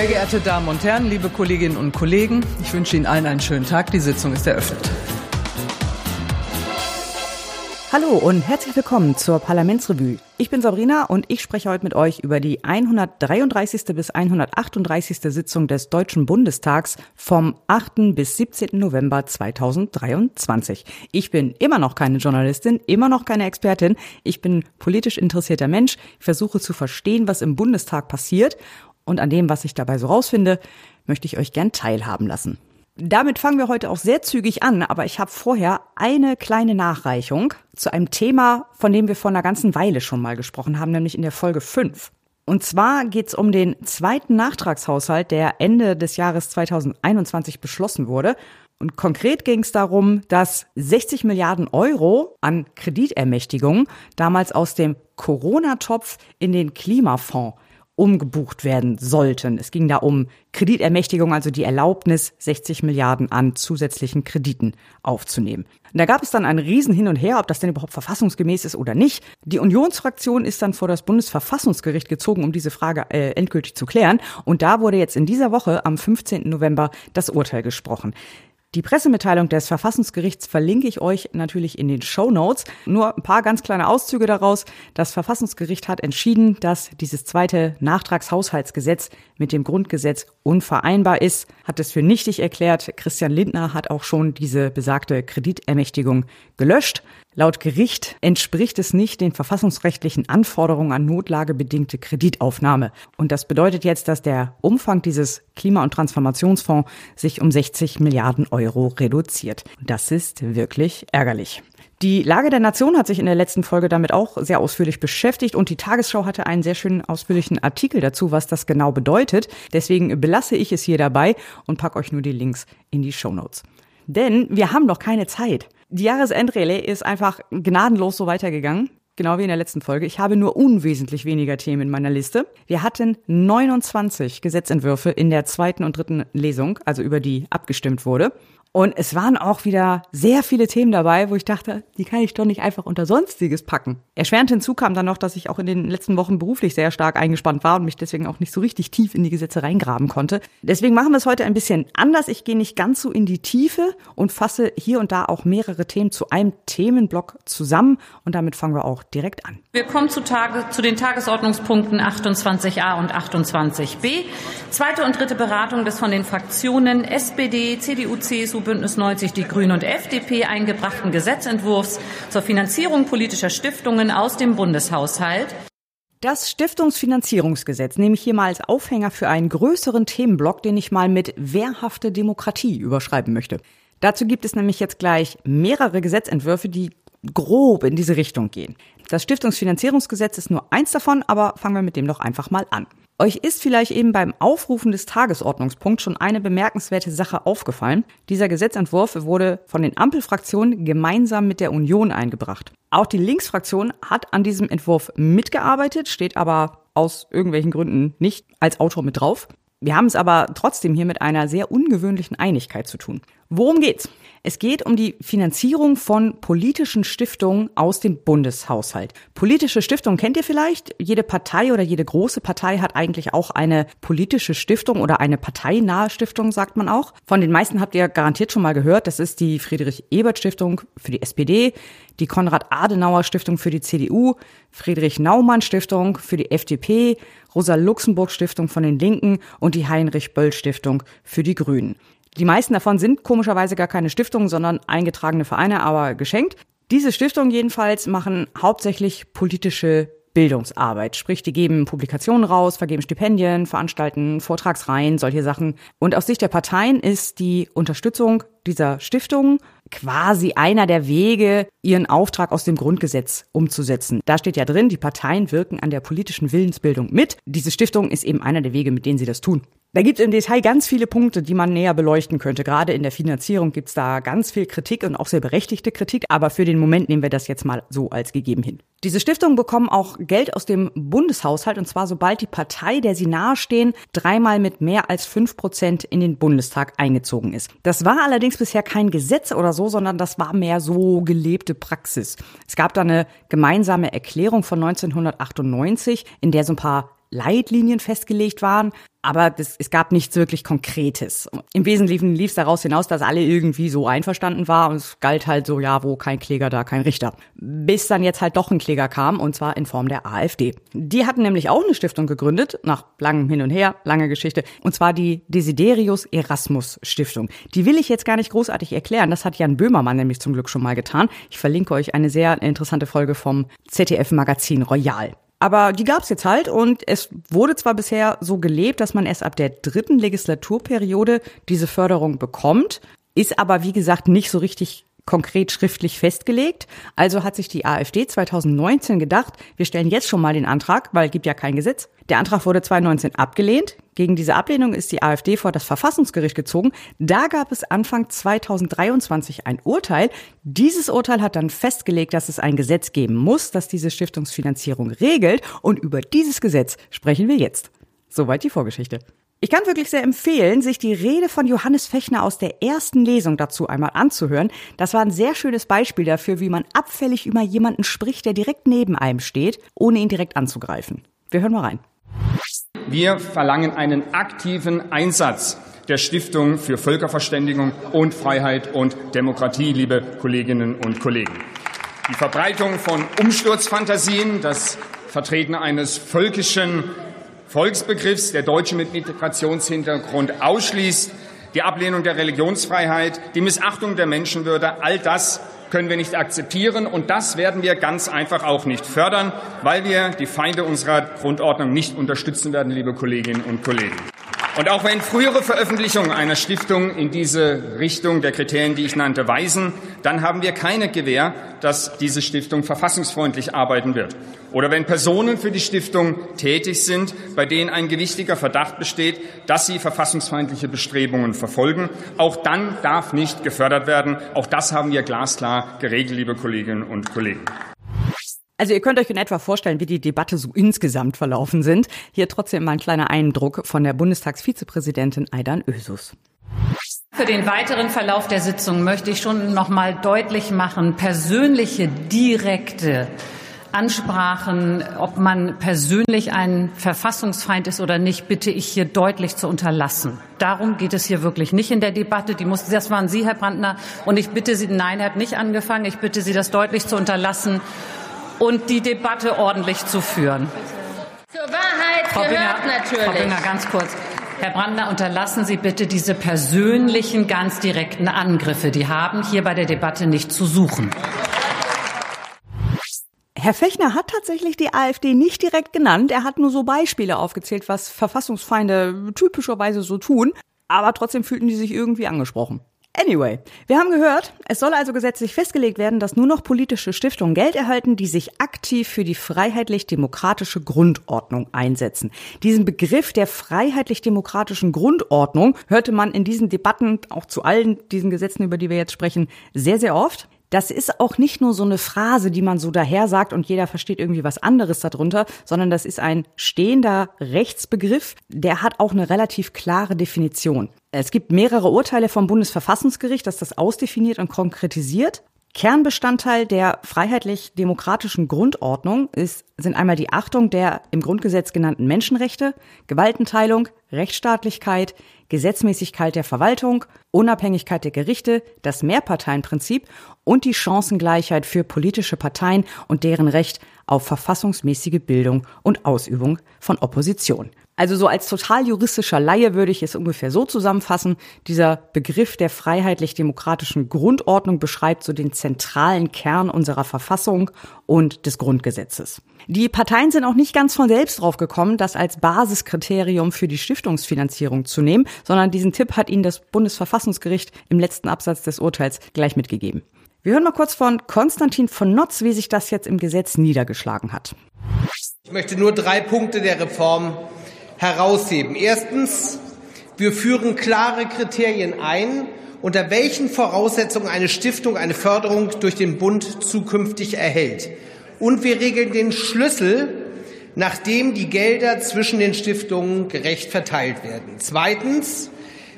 Sehr geehrte Damen und Herren, liebe Kolleginnen und Kollegen, ich wünsche Ihnen allen einen schönen Tag. Die Sitzung ist eröffnet. Hallo und herzlich willkommen zur Parlamentsrevue. Ich bin Sabrina und ich spreche heute mit euch über die 133. bis 138. Sitzung des Deutschen Bundestags vom 8. bis 17. November 2023. Ich bin immer noch keine Journalistin, immer noch keine Expertin. Ich bin politisch interessierter Mensch. Ich versuche zu verstehen, was im Bundestag passiert und an dem, was ich dabei so rausfinde, möchte ich euch gern teilhaben lassen. Damit fangen wir heute auch sehr zügig an, aber ich habe vorher eine kleine Nachreichung zu einem Thema, von dem wir vor einer ganzen Weile schon mal gesprochen haben, nämlich in der Folge 5. Und zwar geht es um den zweiten Nachtragshaushalt, der Ende des Jahres 2021 beschlossen wurde. Und konkret ging es darum, dass 60 Milliarden Euro an Kreditermächtigungen damals aus dem Corona-Topf in den Klimafonds umgebucht werden sollten. Es ging da um Kreditermächtigung, also die Erlaubnis, 60 Milliarden an zusätzlichen Krediten aufzunehmen. Und da gab es dann ein Riesen hin und her, ob das denn überhaupt verfassungsgemäß ist oder nicht. Die Unionsfraktion ist dann vor das Bundesverfassungsgericht gezogen, um diese Frage äh, endgültig zu klären. Und da wurde jetzt in dieser Woche am 15. November das Urteil gesprochen. Die Pressemitteilung des Verfassungsgerichts verlinke ich euch natürlich in den Show Notes. Nur ein paar ganz kleine Auszüge daraus. Das Verfassungsgericht hat entschieden, dass dieses zweite Nachtragshaushaltsgesetz mit dem Grundgesetz unvereinbar ist, hat es für nichtig erklärt. Christian Lindner hat auch schon diese besagte Kreditermächtigung gelöscht. Laut Gericht entspricht es nicht den verfassungsrechtlichen Anforderungen an notlagebedingte Kreditaufnahme. Und das bedeutet jetzt, dass der Umfang dieses Klima- und Transformationsfonds sich um 60 Milliarden Euro reduziert. Das ist wirklich ärgerlich. Die Lage der Nation hat sich in der letzten Folge damit auch sehr ausführlich beschäftigt und die Tagesschau hatte einen sehr schönen ausführlichen Artikel dazu, was das genau bedeutet. Deswegen belasse ich es hier dabei und packe euch nur die Links in die Show Notes. Denn wir haben noch keine Zeit. Die Jahresendrallye ist einfach gnadenlos so weitergegangen. Genau wie in der letzten Folge. Ich habe nur unwesentlich weniger Themen in meiner Liste. Wir hatten 29 Gesetzentwürfe in der zweiten und dritten Lesung, also über die abgestimmt wurde. Und es waren auch wieder sehr viele Themen dabei, wo ich dachte, die kann ich doch nicht einfach unter Sonstiges packen. Erschwerend hinzu kam dann noch, dass ich auch in den letzten Wochen beruflich sehr stark eingespannt war und mich deswegen auch nicht so richtig tief in die Gesetze reingraben konnte. Deswegen machen wir es heute ein bisschen anders. Ich gehe nicht ganz so in die Tiefe und fasse hier und da auch mehrere Themen zu einem Themenblock zusammen. Und damit fangen wir auch direkt an. Wir kommen zu, Tage, zu den Tagesordnungspunkten 28a und 28b. Zweite und dritte Beratung des von den Fraktionen SPD, CDU, CSU, Bündnis 90 Die Grünen und FDP eingebrachten Gesetzentwurfs zur Finanzierung politischer Stiftungen aus dem Bundeshaushalt. Das Stiftungsfinanzierungsgesetz nehme ich hier mal als Aufhänger für einen größeren Themenblock, den ich mal mit wehrhafte Demokratie überschreiben möchte. Dazu gibt es nämlich jetzt gleich mehrere Gesetzentwürfe, die grob in diese Richtung gehen. Das Stiftungsfinanzierungsgesetz ist nur eins davon, aber fangen wir mit dem doch einfach mal an. Euch ist vielleicht eben beim Aufrufen des Tagesordnungspunkts schon eine bemerkenswerte Sache aufgefallen. Dieser Gesetzentwurf wurde von den Ampelfraktionen gemeinsam mit der Union eingebracht. Auch die Linksfraktion hat an diesem Entwurf mitgearbeitet, steht aber aus irgendwelchen Gründen nicht als Autor mit drauf. Wir haben es aber trotzdem hier mit einer sehr ungewöhnlichen Einigkeit zu tun. Worum geht's? Es geht um die Finanzierung von politischen Stiftungen aus dem Bundeshaushalt. Politische Stiftungen kennt ihr vielleicht? Jede Partei oder jede große Partei hat eigentlich auch eine politische Stiftung oder eine parteinahe Stiftung, sagt man auch. Von den meisten habt ihr garantiert schon mal gehört. Das ist die Friedrich-Ebert-Stiftung für die SPD, die Konrad-Adenauer-Stiftung für die CDU, Friedrich-Naumann-Stiftung für die FDP, Rosa-Luxemburg-Stiftung von den Linken und die Heinrich-Böll-Stiftung für die Grünen. Die meisten davon sind komischerweise gar keine Stiftungen, sondern eingetragene Vereine, aber geschenkt. Diese Stiftungen jedenfalls machen hauptsächlich politische Bildungsarbeit. Sprich, die geben Publikationen raus, vergeben Stipendien, veranstalten Vortragsreihen, solche Sachen. Und aus Sicht der Parteien ist die Unterstützung dieser Stiftungen quasi einer der Wege, ihren Auftrag aus dem Grundgesetz umzusetzen. Da steht ja drin, die Parteien wirken an der politischen Willensbildung mit. Diese Stiftung ist eben einer der Wege, mit denen sie das tun. Da gibt es im Detail ganz viele Punkte, die man näher beleuchten könnte. Gerade in der Finanzierung gibt es da ganz viel Kritik und auch sehr berechtigte Kritik. Aber für den Moment nehmen wir das jetzt mal so als gegeben hin. Diese Stiftungen bekommen auch Geld aus dem Bundeshaushalt und zwar sobald die Partei, der sie nahestehen, dreimal mit mehr als fünf Prozent in den Bundestag eingezogen ist. Das war allerdings bisher kein Gesetz oder so, sondern das war mehr so gelebte Praxis. Es gab da eine gemeinsame Erklärung von 1998, in der so ein paar Leitlinien festgelegt waren, aber das, es gab nichts wirklich Konkretes. Im Wesentlichen lief es daraus hinaus, dass alle irgendwie so einverstanden waren und es galt halt so, ja, wo kein Kläger, da kein Richter. Bis dann jetzt halt doch ein Kläger kam und zwar in Form der AfD. Die hatten nämlich auch eine Stiftung gegründet, nach langem Hin und Her, lange Geschichte, und zwar die Desiderius Erasmus Stiftung. Die will ich jetzt gar nicht großartig erklären, das hat Jan Böhmermann nämlich zum Glück schon mal getan. Ich verlinke euch eine sehr interessante Folge vom ZDF-Magazin Royal. Aber die gab's jetzt halt und es wurde zwar bisher so gelebt, dass man erst ab der dritten Legislaturperiode diese Förderung bekommt, ist aber wie gesagt nicht so richtig konkret schriftlich festgelegt. Also hat sich die AfD 2019 gedacht, wir stellen jetzt schon mal den Antrag, weil es gibt ja kein Gesetz. Der Antrag wurde 2019 abgelehnt. Gegen diese Ablehnung ist die AfD vor das Verfassungsgericht gezogen. Da gab es Anfang 2023 ein Urteil. Dieses Urteil hat dann festgelegt, dass es ein Gesetz geben muss, das diese Stiftungsfinanzierung regelt. Und über dieses Gesetz sprechen wir jetzt. Soweit die Vorgeschichte. Ich kann wirklich sehr empfehlen, sich die Rede von Johannes Fechner aus der ersten Lesung dazu einmal anzuhören. Das war ein sehr schönes Beispiel dafür, wie man abfällig über jemanden spricht, der direkt neben einem steht, ohne ihn direkt anzugreifen. Wir hören mal rein. Wir verlangen einen aktiven Einsatz der Stiftung für Völkerverständigung und Freiheit und Demokratie, liebe Kolleginnen und Kollegen. Die Verbreitung von Umsturzfantasien, das Vertreten eines völkischen Volksbegriffs, der Deutsche mit Migrationshintergrund ausschließt, die Ablehnung der Religionsfreiheit, die Missachtung der Menschenwürde, all das können wir nicht akzeptieren und das werden wir ganz einfach auch nicht fördern, weil wir die Feinde unserer Grundordnung nicht unterstützen werden, liebe Kolleginnen und Kollegen. Und auch wenn frühere Veröffentlichungen einer Stiftung in diese Richtung der Kriterien, die ich nannte, weisen, dann haben wir keine Gewähr, dass diese Stiftung verfassungsfreundlich arbeiten wird. Oder wenn Personen für die Stiftung tätig sind, bei denen ein gewichtiger Verdacht besteht, dass sie verfassungsfeindliche Bestrebungen verfolgen, auch dann darf nicht gefördert werden. Auch das haben wir glasklar geregelt, liebe Kolleginnen und Kollegen. Also ihr könnt euch in etwa vorstellen, wie die Debatte so insgesamt verlaufen sind. Hier trotzdem mal ein kleiner Eindruck von der Bundestagsvizepräsidentin Aidan Ösus. Für den weiteren Verlauf der Sitzung möchte ich schon noch mal deutlich machen, persönliche, direkte Ansprachen, ob man persönlich ein Verfassungsfeind ist oder nicht, bitte ich hier deutlich zu unterlassen. Darum geht es hier wirklich nicht in der Debatte. Die mussten, das waren Sie, Herr Brandner. Und ich bitte Sie, nein, er hat nicht angefangen. Ich bitte Sie, das deutlich zu unterlassen und die Debatte ordentlich zu führen. Zur Wahrheit Frau gehört Binger, natürlich. Frau Binger, ganz kurz. Herr Brandner, unterlassen Sie bitte diese persönlichen, ganz direkten Angriffe. Die haben hier bei der Debatte nicht zu suchen. Herr Fechner hat tatsächlich die AfD nicht direkt genannt. Er hat nur so Beispiele aufgezählt, was Verfassungsfeinde typischerweise so tun. Aber trotzdem fühlten die sich irgendwie angesprochen. Anyway, wir haben gehört, es soll also gesetzlich festgelegt werden, dass nur noch politische Stiftungen Geld erhalten, die sich aktiv für die freiheitlich-demokratische Grundordnung einsetzen. Diesen Begriff der freiheitlich-demokratischen Grundordnung hörte man in diesen Debatten, auch zu allen diesen Gesetzen, über die wir jetzt sprechen, sehr, sehr oft. Das ist auch nicht nur so eine Phrase, die man so daher sagt und jeder versteht irgendwie was anderes darunter, sondern das ist ein stehender Rechtsbegriff, der hat auch eine relativ klare Definition. Es gibt mehrere Urteile vom Bundesverfassungsgericht, das das ausdefiniert und konkretisiert. Kernbestandteil der freiheitlich-demokratischen Grundordnung ist, sind einmal die Achtung der im Grundgesetz genannten Menschenrechte, Gewaltenteilung, Rechtsstaatlichkeit, Gesetzmäßigkeit der Verwaltung, Unabhängigkeit der Gerichte, das Mehrparteienprinzip und die Chancengleichheit für politische Parteien und deren Recht auf verfassungsmäßige Bildung und Ausübung von Opposition. Also so als total juristischer Laie würde ich es ungefähr so zusammenfassen. Dieser Begriff der freiheitlich-demokratischen Grundordnung beschreibt so den zentralen Kern unserer Verfassung und des Grundgesetzes. Die Parteien sind auch nicht ganz von selbst drauf gekommen, das als Basiskriterium für die Stiftungsfinanzierung zu nehmen, sondern diesen Tipp hat ihnen das Bundesverfassungsgericht im letzten Absatz des Urteils gleich mitgegeben. Wir hören mal kurz von Konstantin von Notz, wie sich das jetzt im Gesetz niedergeschlagen hat. Ich möchte nur drei Punkte der Reform herausheben. Erstens, wir führen klare Kriterien ein, unter welchen Voraussetzungen eine Stiftung eine Förderung durch den Bund zukünftig erhält. Und wir regeln den Schlüssel, nachdem die Gelder zwischen den Stiftungen gerecht verteilt werden. Zweitens,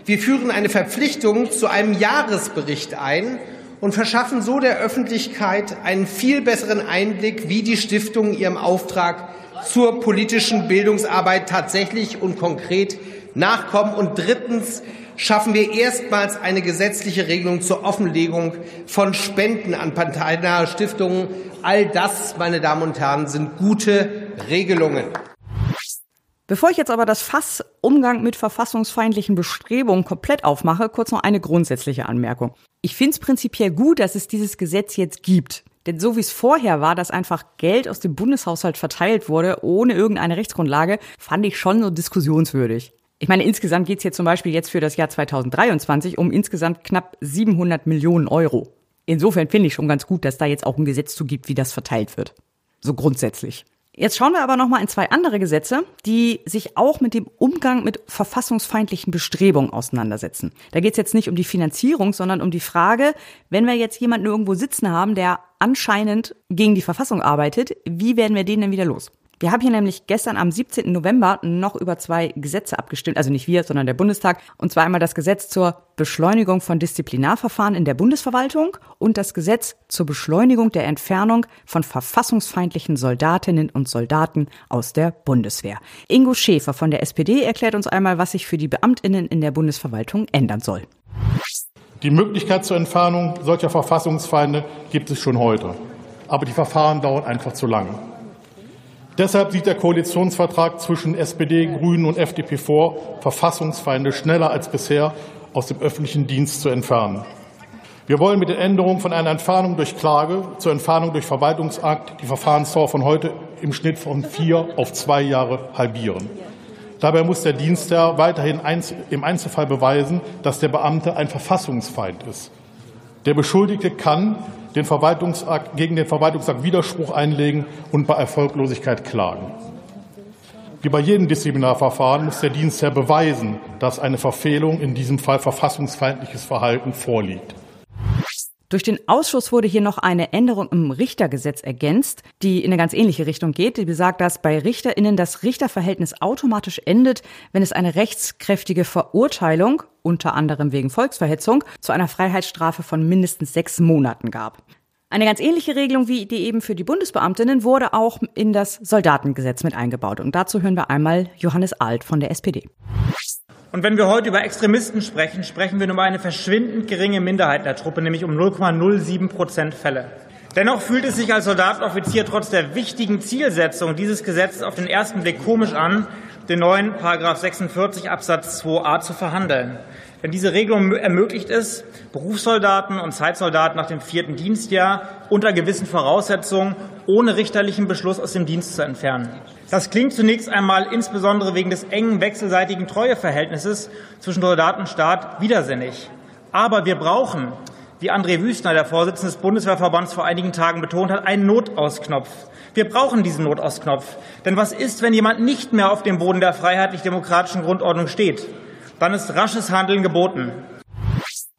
wir führen eine Verpflichtung zu einem Jahresbericht ein und verschaffen so der Öffentlichkeit einen viel besseren Einblick, wie die Stiftungen ihrem Auftrag zur politischen Bildungsarbeit tatsächlich und konkret nachkommen. Und drittens schaffen wir erstmals eine gesetzliche Regelung zur Offenlegung von Spenden an parteinahe Stiftungen. All das, meine Damen und Herren, sind gute Regelungen. Bevor ich jetzt aber das Fass Umgang mit verfassungsfeindlichen Bestrebungen komplett aufmache, kurz noch eine grundsätzliche Anmerkung. Ich finde es prinzipiell gut, dass es dieses Gesetz jetzt gibt. Denn so wie es vorher war, dass einfach Geld aus dem Bundeshaushalt verteilt wurde, ohne irgendeine Rechtsgrundlage, fand ich schon so diskussionswürdig. Ich meine, insgesamt geht es hier zum Beispiel jetzt für das Jahr 2023 um insgesamt knapp 700 Millionen Euro. Insofern finde ich schon ganz gut, dass da jetzt auch ein Gesetz zu gibt, wie das verteilt wird. So grundsätzlich. Jetzt schauen wir aber noch mal in zwei andere Gesetze, die sich auch mit dem Umgang mit verfassungsfeindlichen Bestrebungen auseinandersetzen. Da geht es jetzt nicht um die Finanzierung, sondern um die Frage, wenn wir jetzt jemanden irgendwo sitzen haben, der anscheinend gegen die Verfassung arbeitet, wie werden wir den denn wieder los? Wir haben hier nämlich gestern am 17. November noch über zwei Gesetze abgestimmt, also nicht wir, sondern der Bundestag, und zwar einmal das Gesetz zur Beschleunigung von Disziplinarverfahren in der Bundesverwaltung und das Gesetz zur Beschleunigung der Entfernung von verfassungsfeindlichen Soldatinnen und Soldaten aus der Bundeswehr. Ingo Schäfer von der SPD erklärt uns einmal, was sich für die Beamtinnen in der Bundesverwaltung ändern soll. Die Möglichkeit zur Entfernung solcher Verfassungsfeinde gibt es schon heute. Aber die Verfahren dauern einfach zu lange. Deshalb sieht der Koalitionsvertrag zwischen SPD, Grünen und FDP vor, Verfassungsfeinde schneller als bisher aus dem öffentlichen Dienst zu entfernen. Wir wollen mit den Änderungen von einer Entfernung durch Klage zur Entfernung durch Verwaltungsakt die Verfahrensdauer von heute im Schnitt von vier auf zwei Jahre halbieren. Dabei muss der Dienstherr weiterhin im Einzelfall beweisen, dass der Beamte ein Verfassungsfeind ist. Der Beschuldigte kann den Verwaltungsakt, gegen den Verwaltungsakt Widerspruch einlegen und bei Erfolglosigkeit klagen. Wie bei jedem Disziplinarverfahren muss der Dienstherr beweisen, dass eine Verfehlung, in diesem Fall verfassungsfeindliches Verhalten, vorliegt. Durch den Ausschuss wurde hier noch eine Änderung im Richtergesetz ergänzt, die in eine ganz ähnliche Richtung geht. Die besagt, dass bei RichterInnen das Richterverhältnis automatisch endet, wenn es eine rechtskräftige Verurteilung, unter anderem wegen Volksverhetzung, zu einer Freiheitsstrafe von mindestens sechs Monaten gab. Eine ganz ähnliche Regelung wie die eben für die Bundesbeamtinnen wurde auch in das Soldatengesetz mit eingebaut. Und dazu hören wir einmal Johannes Alt von der SPD. Und wenn wir heute über Extremisten sprechen, sprechen wir nur über eine verschwindend geringe Minderheit der Truppe, nämlich um 0,07 Prozent Fälle. Dennoch fühlt es sich als Soldatenoffizier trotz der wichtigen Zielsetzung dieses Gesetzes auf den ersten Blick komisch an, den neuen Paragraph 46 Absatz 2a zu verhandeln. Denn diese Regelung ermöglicht es, Berufssoldaten und Zeitsoldaten nach dem vierten Dienstjahr unter gewissen Voraussetzungen ohne richterlichen Beschluss aus dem Dienst zu entfernen. Das klingt zunächst einmal insbesondere wegen des engen wechselseitigen Treueverhältnisses zwischen Soldat und Staat widersinnig. Aber wir brauchen, wie André Wüstner, der Vorsitzende des Bundeswehrverbands, vor einigen Tagen betont hat, einen Notausknopf. Wir brauchen diesen Notausknopf. Denn was ist, wenn jemand nicht mehr auf dem Boden der freiheitlich-demokratischen Grundordnung steht? Dann ist rasches Handeln geboten.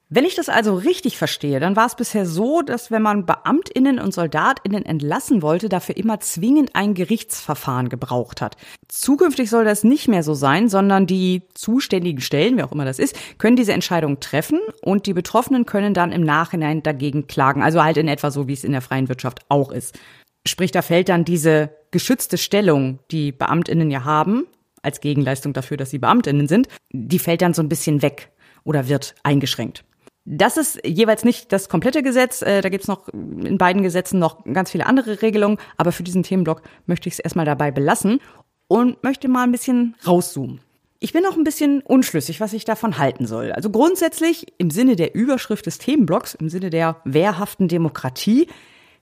Wenn ich das also richtig verstehe, dann war es bisher so, dass wenn man Beamtinnen und Soldatinnen entlassen wollte, dafür immer zwingend ein Gerichtsverfahren gebraucht hat. Zukünftig soll das nicht mehr so sein, sondern die zuständigen Stellen, wer auch immer das ist, können diese Entscheidung treffen und die Betroffenen können dann im Nachhinein dagegen klagen. Also halt in etwa so, wie es in der freien Wirtschaft auch ist. Sprich, da fällt dann diese geschützte Stellung, die Beamtinnen ja haben, als Gegenleistung dafür, dass sie Beamtinnen sind, die fällt dann so ein bisschen weg oder wird eingeschränkt. Das ist jeweils nicht das komplette Gesetz. Äh, da gibt's noch in beiden Gesetzen noch ganz viele andere Regelungen. Aber für diesen Themenblock möchte ich es erstmal dabei belassen und möchte mal ein bisschen rauszoomen. Ich bin noch ein bisschen unschlüssig, was ich davon halten soll. Also grundsätzlich im Sinne der Überschrift des Themenblocks, im Sinne der wehrhaften Demokratie,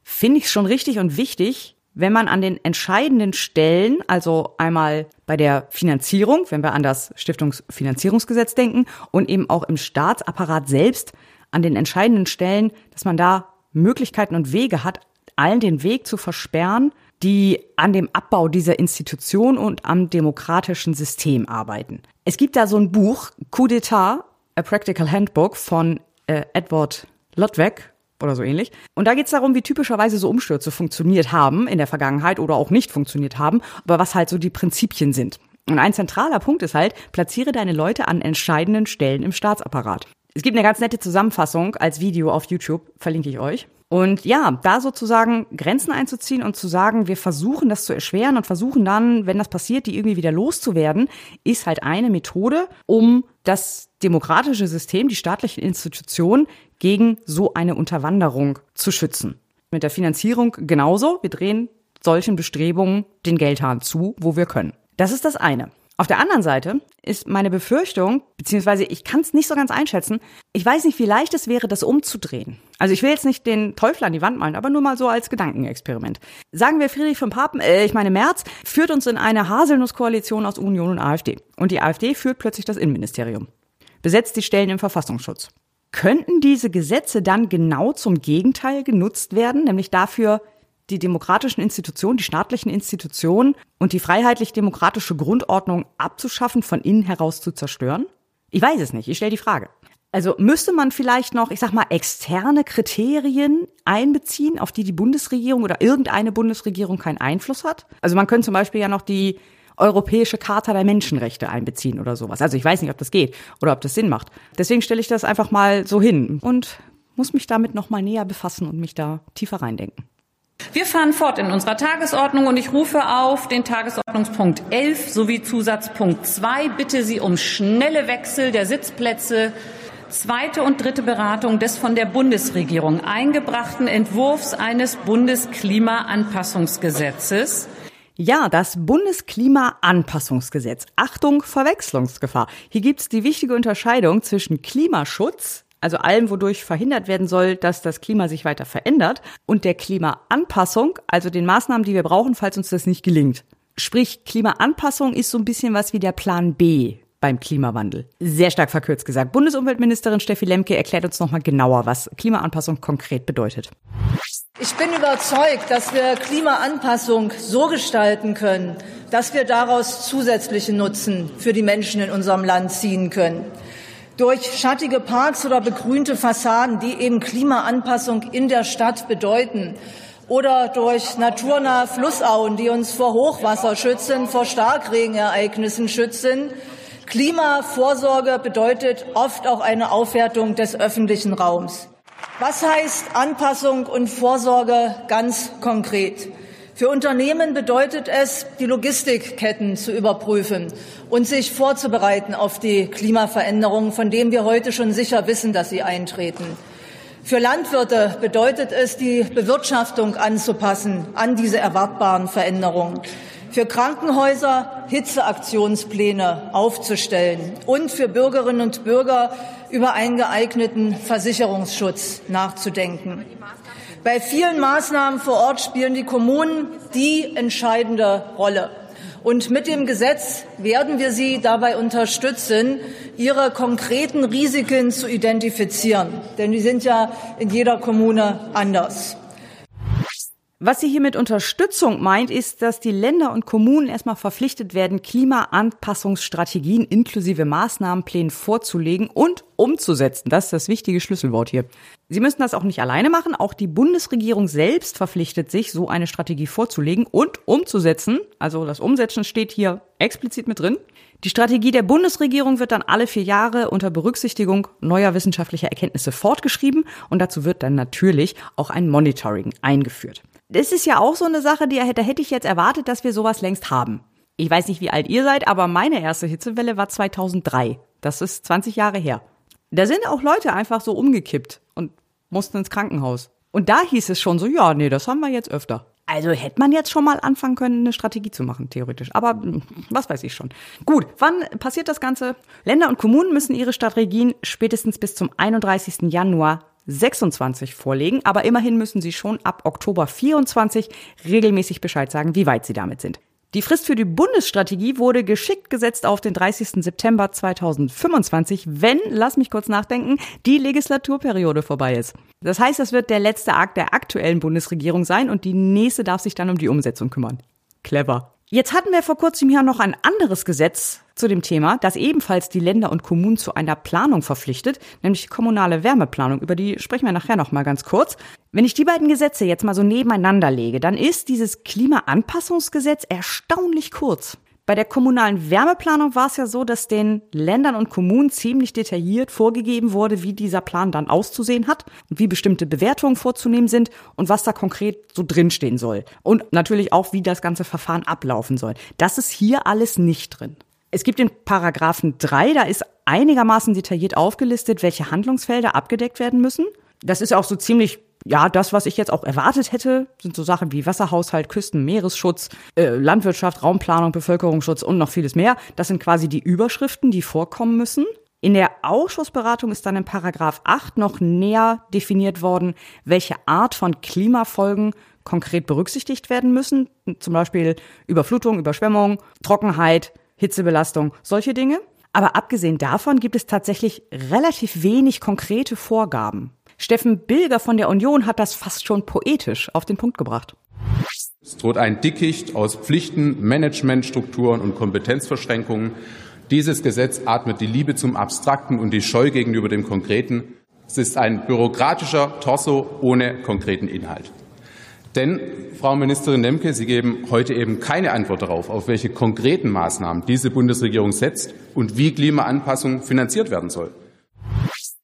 finde ich es schon richtig und wichtig, wenn man an den entscheidenden Stellen, also einmal bei der Finanzierung, wenn wir an das Stiftungsfinanzierungsgesetz denken und eben auch im Staatsapparat selbst an den entscheidenden Stellen, dass man da Möglichkeiten und Wege hat, allen den Weg zu versperren, die an dem Abbau dieser Institution und am demokratischen System arbeiten. Es gibt da so ein Buch, Coup d'etat, A Practical Handbook von äh, Edward Ludwig oder so ähnlich. Und da geht es darum, wie typischerweise so Umstürze funktioniert haben in der Vergangenheit oder auch nicht funktioniert haben, aber was halt so die Prinzipien sind. Und ein zentraler Punkt ist halt, platziere deine Leute an entscheidenden Stellen im Staatsapparat. Es gibt eine ganz nette Zusammenfassung als Video auf YouTube, verlinke ich euch. Und ja, da sozusagen Grenzen einzuziehen und zu sagen, wir versuchen das zu erschweren und versuchen dann, wenn das passiert, die irgendwie wieder loszuwerden, ist halt eine Methode, um das demokratische System, die staatlichen Institutionen gegen so eine Unterwanderung zu schützen. Mit der Finanzierung genauso. Wir drehen solchen Bestrebungen den Geldhahn zu, wo wir können. Das ist das eine. Auf der anderen Seite ist meine Befürchtung, beziehungsweise ich kann es nicht so ganz einschätzen, ich weiß nicht, wie leicht es wäre, das umzudrehen. Also ich will jetzt nicht den Teufel an die Wand malen, aber nur mal so als Gedankenexperiment. Sagen wir Friedrich von Papen, äh, ich meine Merz, führt uns in eine Haselnusskoalition aus Union und AfD. Und die AfD führt plötzlich das Innenministerium. Besetzt die Stellen im Verfassungsschutz. Könnten diese Gesetze dann genau zum Gegenteil genutzt werden, nämlich dafür, die demokratischen Institutionen, die staatlichen Institutionen und die freiheitlich-demokratische Grundordnung abzuschaffen, von innen heraus zu zerstören? Ich weiß es nicht, ich stelle die Frage. Also müsste man vielleicht noch, ich sag mal, externe Kriterien einbeziehen, auf die die Bundesregierung oder irgendeine Bundesregierung keinen Einfluss hat? Also man könnte zum Beispiel ja noch die Europäische Charta der Menschenrechte einbeziehen oder sowas. Also ich weiß nicht, ob das geht oder ob das Sinn macht. Deswegen stelle ich das einfach mal so hin und muss mich damit noch mal näher befassen und mich da tiefer reindenken. Wir fahren fort in unserer Tagesordnung und ich rufe auf den Tagesordnungspunkt 11 sowie Zusatzpunkt 2. Bitte Sie um schnelle Wechsel der Sitzplätze. Zweite und dritte Beratung des von der Bundesregierung eingebrachten Entwurfs eines Bundesklimaanpassungsgesetzes. Ja, das Bundesklimaanpassungsgesetz. Achtung, Verwechslungsgefahr. Hier gibt es die wichtige Unterscheidung zwischen Klimaschutz, also allem, wodurch verhindert werden soll, dass das Klima sich weiter verändert, und der Klimaanpassung, also den Maßnahmen, die wir brauchen, falls uns das nicht gelingt. Sprich, Klimaanpassung ist so ein bisschen was wie der Plan B beim Klimawandel. Sehr stark verkürzt gesagt. Bundesumweltministerin Steffi Lemke erklärt uns nochmal genauer, was Klimaanpassung konkret bedeutet. Ich bin überzeugt, dass wir Klimaanpassung so gestalten können, dass wir daraus zusätzliche Nutzen für die Menschen in unserem Land ziehen können durch schattige Parks oder begrünte Fassaden, die eben Klimaanpassung in der Stadt bedeuten, oder durch naturnahe Flussauen, die uns vor Hochwasser schützen, vor Starkregenereignissen schützen. Klimavorsorge bedeutet oft auch eine Aufwertung des öffentlichen Raums. Was heißt Anpassung und Vorsorge ganz konkret? Für Unternehmen bedeutet es, die Logistikketten zu überprüfen und sich vorzubereiten auf die Klimaveränderungen, von denen wir heute schon sicher wissen, dass sie eintreten. Für Landwirte bedeutet es, die Bewirtschaftung anzupassen an diese erwartbaren Veränderungen. Für Krankenhäuser Hitzeaktionspläne aufzustellen und für Bürgerinnen und Bürger über einen geeigneten Versicherungsschutz nachzudenken. Bei vielen Maßnahmen vor Ort spielen die Kommunen die entscheidende Rolle. Und mit dem Gesetz werden wir sie dabei unterstützen, ihre konkreten Risiken zu identifizieren. Denn die sind ja in jeder Kommune anders. Was sie hier mit Unterstützung meint, ist, dass die Länder und Kommunen erstmal verpflichtet werden, Klimaanpassungsstrategien inklusive Maßnahmenplänen vorzulegen und umzusetzen. Das ist das wichtige Schlüsselwort hier. Sie müssen das auch nicht alleine machen. Auch die Bundesregierung selbst verpflichtet sich, so eine Strategie vorzulegen und umzusetzen. Also das Umsetzen steht hier explizit mit drin. Die Strategie der Bundesregierung wird dann alle vier Jahre unter Berücksichtigung neuer wissenschaftlicher Erkenntnisse fortgeschrieben und dazu wird dann natürlich auch ein Monitoring eingeführt das ist ja auch so eine Sache, die, da hätte ich jetzt erwartet, dass wir sowas längst haben. Ich weiß nicht, wie alt ihr seid, aber meine erste Hitzewelle war 2003. Das ist 20 Jahre her. Da sind auch Leute einfach so umgekippt und mussten ins Krankenhaus. Und da hieß es schon so, ja, nee, das haben wir jetzt öfter. Also hätte man jetzt schon mal anfangen können, eine Strategie zu machen, theoretisch. Aber hm, was weiß ich schon. Gut, wann passiert das Ganze? Länder und Kommunen müssen ihre Strategien spätestens bis zum 31. Januar 26 vorlegen, aber immerhin müssen sie schon ab Oktober 24 regelmäßig Bescheid sagen, wie weit sie damit sind. Die Frist für die Bundesstrategie wurde geschickt gesetzt auf den 30. September 2025, wenn, lass mich kurz nachdenken, die Legislaturperiode vorbei ist. Das heißt, das wird der letzte Akt der aktuellen Bundesregierung sein und die nächste darf sich dann um die Umsetzung kümmern. Clever. Jetzt hatten wir vor kurzem ja noch ein anderes Gesetz zu dem Thema, das ebenfalls die Länder und Kommunen zu einer Planung verpflichtet, nämlich kommunale Wärmeplanung. Über die sprechen wir nachher noch mal ganz kurz. Wenn ich die beiden Gesetze jetzt mal so nebeneinander lege, dann ist dieses Klimaanpassungsgesetz erstaunlich kurz. Bei der kommunalen Wärmeplanung war es ja so, dass den Ländern und Kommunen ziemlich detailliert vorgegeben wurde, wie dieser Plan dann auszusehen hat und wie bestimmte Bewertungen vorzunehmen sind und was da konkret so drinstehen soll. Und natürlich auch, wie das ganze Verfahren ablaufen soll. Das ist hier alles nicht drin. Es gibt den Paragraphen 3, da ist einigermaßen detailliert aufgelistet, welche Handlungsfelder abgedeckt werden müssen. Das ist auch so ziemlich ja, das, was ich jetzt auch erwartet hätte, sind so Sachen wie Wasserhaushalt, Küsten, Meeresschutz, äh, Landwirtschaft, Raumplanung, Bevölkerungsschutz und noch vieles mehr. Das sind quasi die Überschriften, die vorkommen müssen. In der Ausschussberatung ist dann in Paragraph 8 noch näher definiert worden, welche Art von Klimafolgen konkret berücksichtigt werden müssen. Zum Beispiel Überflutung, Überschwemmung, Trockenheit, Hitzebelastung, solche Dinge. Aber abgesehen davon gibt es tatsächlich relativ wenig konkrete Vorgaben. Steffen Bilger von der Union hat das fast schon poetisch auf den Punkt gebracht. Es droht ein Dickicht aus Pflichten, Managementstrukturen und Kompetenzverschränkungen. Dieses Gesetz atmet die Liebe zum Abstrakten und die Scheu gegenüber dem Konkreten. Es ist ein bürokratischer Torso ohne konkreten Inhalt. Denn, Frau Ministerin Lemke, Sie geben heute eben keine Antwort darauf, auf welche konkreten Maßnahmen diese Bundesregierung setzt und wie Klimaanpassung finanziert werden soll.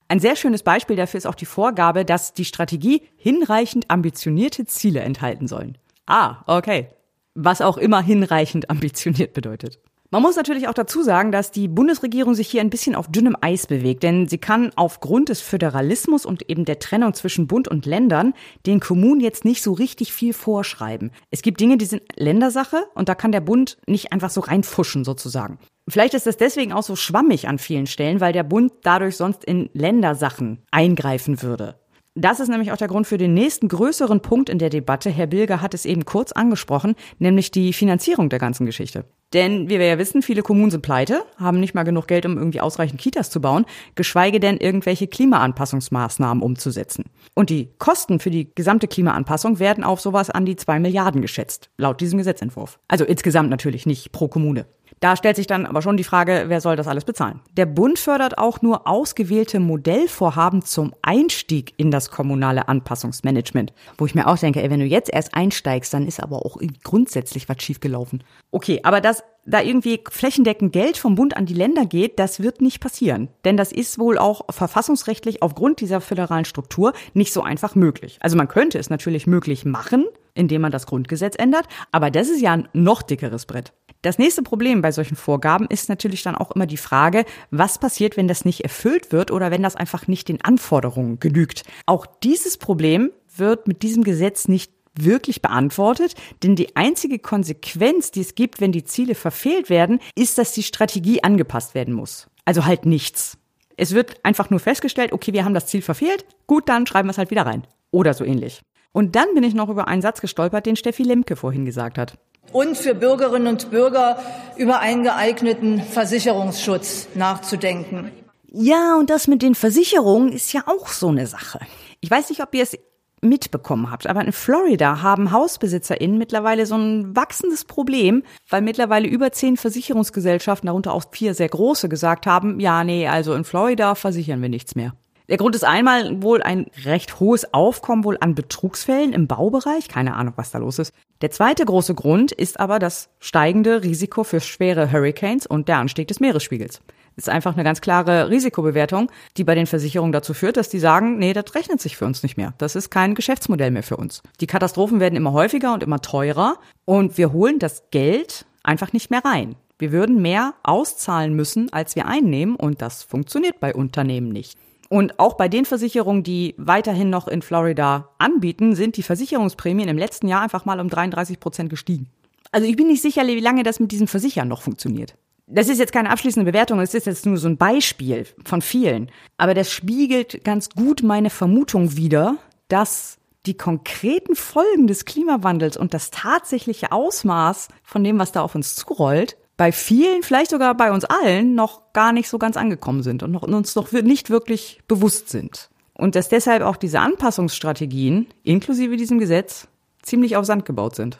Ein sehr schönes Beispiel dafür ist auch die Vorgabe, dass die Strategie hinreichend ambitionierte Ziele enthalten sollen. Ah, okay. Was auch immer hinreichend ambitioniert bedeutet. Man muss natürlich auch dazu sagen, dass die Bundesregierung sich hier ein bisschen auf dünnem Eis bewegt, denn sie kann aufgrund des Föderalismus und eben der Trennung zwischen Bund und Ländern den Kommunen jetzt nicht so richtig viel vorschreiben. Es gibt Dinge, die sind Ländersache und da kann der Bund nicht einfach so reinfuschen sozusagen. Vielleicht ist das deswegen auch so schwammig an vielen Stellen, weil der Bund dadurch sonst in Ländersachen eingreifen würde. Das ist nämlich auch der Grund für den nächsten größeren Punkt in der Debatte. Herr Bilger hat es eben kurz angesprochen, nämlich die Finanzierung der ganzen Geschichte. Denn wie wir ja wissen, viele Kommunen sind pleite, haben nicht mal genug Geld, um irgendwie ausreichend Kitas zu bauen, geschweige denn irgendwelche Klimaanpassungsmaßnahmen umzusetzen. Und die Kosten für die gesamte Klimaanpassung werden auf sowas an die zwei Milliarden geschätzt, laut diesem Gesetzentwurf. Also insgesamt natürlich nicht pro Kommune. Da stellt sich dann aber schon die Frage, wer soll das alles bezahlen? Der Bund fördert auch nur ausgewählte Modellvorhaben zum Einstieg in das kommunale Anpassungsmanagement. Wo ich mir auch denke, ey, wenn du jetzt erst einsteigst, dann ist aber auch grundsätzlich was schiefgelaufen. Okay, aber dass da irgendwie flächendeckend Geld vom Bund an die Länder geht, das wird nicht passieren. Denn das ist wohl auch verfassungsrechtlich aufgrund dieser föderalen Struktur nicht so einfach möglich. Also man könnte es natürlich möglich machen, indem man das Grundgesetz ändert, aber das ist ja ein noch dickeres Brett. Das nächste Problem bei solchen Vorgaben ist natürlich dann auch immer die Frage, was passiert, wenn das nicht erfüllt wird oder wenn das einfach nicht den Anforderungen genügt. Auch dieses Problem wird mit diesem Gesetz nicht wirklich beantwortet, denn die einzige Konsequenz, die es gibt, wenn die Ziele verfehlt werden, ist, dass die Strategie angepasst werden muss. Also halt nichts. Es wird einfach nur festgestellt, okay, wir haben das Ziel verfehlt, gut, dann schreiben wir es halt wieder rein. Oder so ähnlich. Und dann bin ich noch über einen Satz gestolpert, den Steffi Lemke vorhin gesagt hat und für Bürgerinnen und Bürger über einen geeigneten Versicherungsschutz nachzudenken. Ja, und das mit den Versicherungen ist ja auch so eine Sache. Ich weiß nicht, ob ihr es mitbekommen habt, aber in Florida haben HausbesitzerInnen mittlerweile so ein wachsendes Problem, weil mittlerweile über zehn Versicherungsgesellschaften, darunter auch vier sehr große, gesagt haben, ja, nee, also in Florida versichern wir nichts mehr. Der Grund ist einmal wohl ein recht hohes Aufkommen wohl an Betrugsfällen im Baubereich. Keine Ahnung, was da los ist. Der zweite große Grund ist aber das steigende Risiko für schwere Hurricanes und der Anstieg des Meeresspiegels. Das ist einfach eine ganz klare Risikobewertung, die bei den Versicherungen dazu führt, dass die sagen, nee, das rechnet sich für uns nicht mehr. Das ist kein Geschäftsmodell mehr für uns. Die Katastrophen werden immer häufiger und immer teurer und wir holen das Geld einfach nicht mehr rein. Wir würden mehr auszahlen müssen, als wir einnehmen und das funktioniert bei Unternehmen nicht. Und auch bei den Versicherungen, die weiterhin noch in Florida anbieten, sind die Versicherungsprämien im letzten Jahr einfach mal um 33 Prozent gestiegen. Also ich bin nicht sicher, wie lange das mit diesem Versichern noch funktioniert. Das ist jetzt keine abschließende Bewertung, es ist jetzt nur so ein Beispiel von vielen. Aber das spiegelt ganz gut meine Vermutung wider, dass die konkreten Folgen des Klimawandels und das tatsächliche Ausmaß von dem, was da auf uns zurollt, bei vielen, vielleicht sogar bei uns allen, noch gar nicht so ganz angekommen sind und noch, uns noch nicht wirklich bewusst sind. Und dass deshalb auch diese Anpassungsstrategien, inklusive diesem Gesetz, ziemlich auf Sand gebaut sind.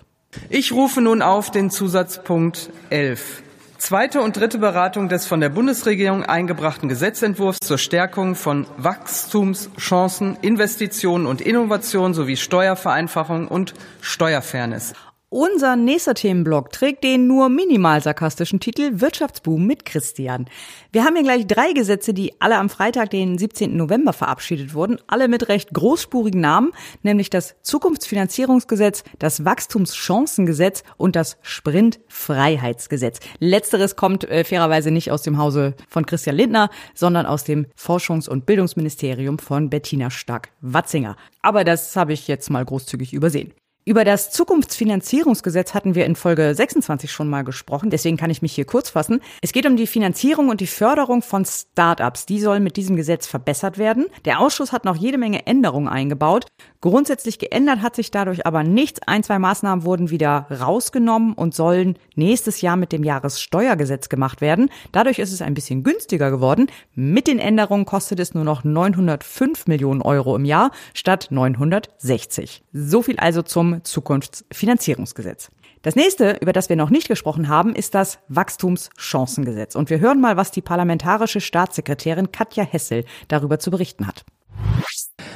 Ich rufe nun auf den Zusatzpunkt 11. Zweite und dritte Beratung des von der Bundesregierung eingebrachten Gesetzentwurfs zur Stärkung von Wachstumschancen, Investitionen und Innovation sowie Steuervereinfachung und Steuerfairness. Unser nächster Themenblock trägt den nur minimal sarkastischen Titel Wirtschaftsboom mit Christian. Wir haben hier gleich drei Gesetze, die alle am Freitag, den 17. November verabschiedet wurden, alle mit recht großspurigen Namen, nämlich das Zukunftsfinanzierungsgesetz, das Wachstumschancengesetz und das Sprintfreiheitsgesetz. Letzteres kommt äh, fairerweise nicht aus dem Hause von Christian Lindner, sondern aus dem Forschungs- und Bildungsministerium von Bettina Stark-Watzinger. Aber das habe ich jetzt mal großzügig übersehen. Über das Zukunftsfinanzierungsgesetz hatten wir in Folge 26 schon mal gesprochen, deswegen kann ich mich hier kurz fassen. Es geht um die Finanzierung und die Förderung von Start-ups. Die sollen mit diesem Gesetz verbessert werden. Der Ausschuss hat noch jede Menge Änderungen eingebaut. Grundsätzlich geändert hat sich dadurch aber nichts. Ein, zwei Maßnahmen wurden wieder rausgenommen und sollen nächstes Jahr mit dem Jahressteuergesetz gemacht werden. Dadurch ist es ein bisschen günstiger geworden. Mit den Änderungen kostet es nur noch 905 Millionen Euro im Jahr statt 960. So viel also zum Zukunftsfinanzierungsgesetz. Das nächste, über das wir noch nicht gesprochen haben, ist das Wachstumschancengesetz. Und wir hören mal, was die parlamentarische Staatssekretärin Katja Hessel darüber zu berichten hat.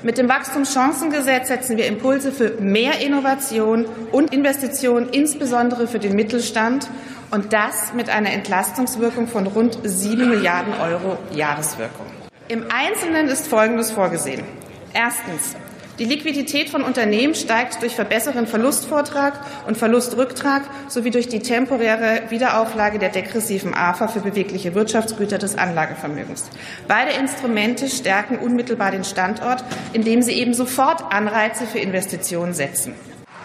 Mit dem Wachstumschancengesetz setzen wir Impulse für mehr Innovation und Investition, insbesondere für den Mittelstand, und das mit einer Entlastungswirkung von rund 7 Milliarden Euro Jahreswirkung. Im Einzelnen ist Folgendes vorgesehen. Erstens die Liquidität von Unternehmen steigt durch verbesserten Verlustvortrag und Verlustrücktrag sowie durch die temporäre Wiederauflage der degressiven AFA für bewegliche Wirtschaftsgüter des Anlagevermögens. Beide Instrumente stärken unmittelbar den Standort, indem sie eben sofort Anreize für Investitionen setzen.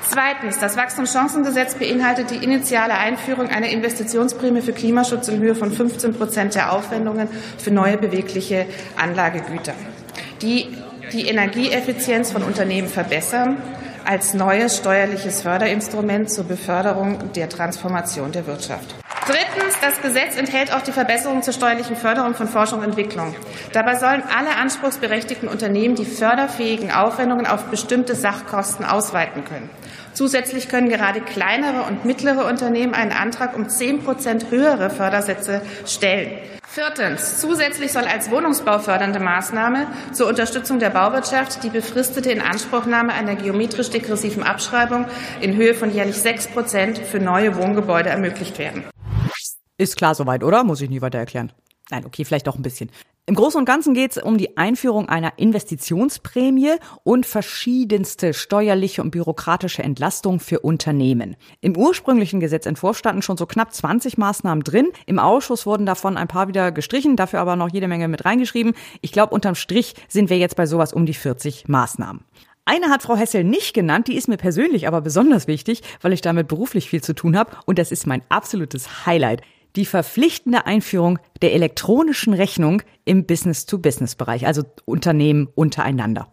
Zweitens. Das Wachstumschancengesetz beinhaltet die initiale Einführung einer Investitionsprämie für Klimaschutz in Höhe von 15 Prozent der Aufwendungen für neue bewegliche Anlagegüter. Die die Energieeffizienz von Unternehmen verbessern als neues steuerliches Förderinstrument zur Beförderung der Transformation der Wirtschaft. Drittens, das Gesetz enthält auch die Verbesserung zur steuerlichen Förderung von Forschung und Entwicklung. Dabei sollen alle anspruchsberechtigten Unternehmen die förderfähigen Aufwendungen auf bestimmte Sachkosten ausweiten können. Zusätzlich können gerade kleinere und mittlere Unternehmen einen Antrag um 10 Prozent höhere Fördersätze stellen. Viertens. Zusätzlich soll als wohnungsbaufördernde Maßnahme zur Unterstützung der Bauwirtschaft die befristete Inanspruchnahme einer geometrisch degressiven Abschreibung in Höhe von jährlich 6 Prozent für neue Wohngebäude ermöglicht werden. Ist klar soweit, oder? Muss ich nie weiter erklären. Nein, okay, vielleicht doch ein bisschen. Im Großen und Ganzen geht es um die Einführung einer Investitionsprämie und verschiedenste steuerliche und bürokratische Entlastungen für Unternehmen. Im ursprünglichen Gesetzentwurf standen schon so knapp 20 Maßnahmen drin. Im Ausschuss wurden davon ein paar wieder gestrichen, dafür aber noch jede Menge mit reingeschrieben. Ich glaube, unterm Strich sind wir jetzt bei sowas um die 40 Maßnahmen. Eine hat Frau Hessel nicht genannt, die ist mir persönlich aber besonders wichtig, weil ich damit beruflich viel zu tun habe und das ist mein absolutes Highlight die verpflichtende Einführung der elektronischen Rechnung im Business-to-Business-Bereich, also Unternehmen untereinander.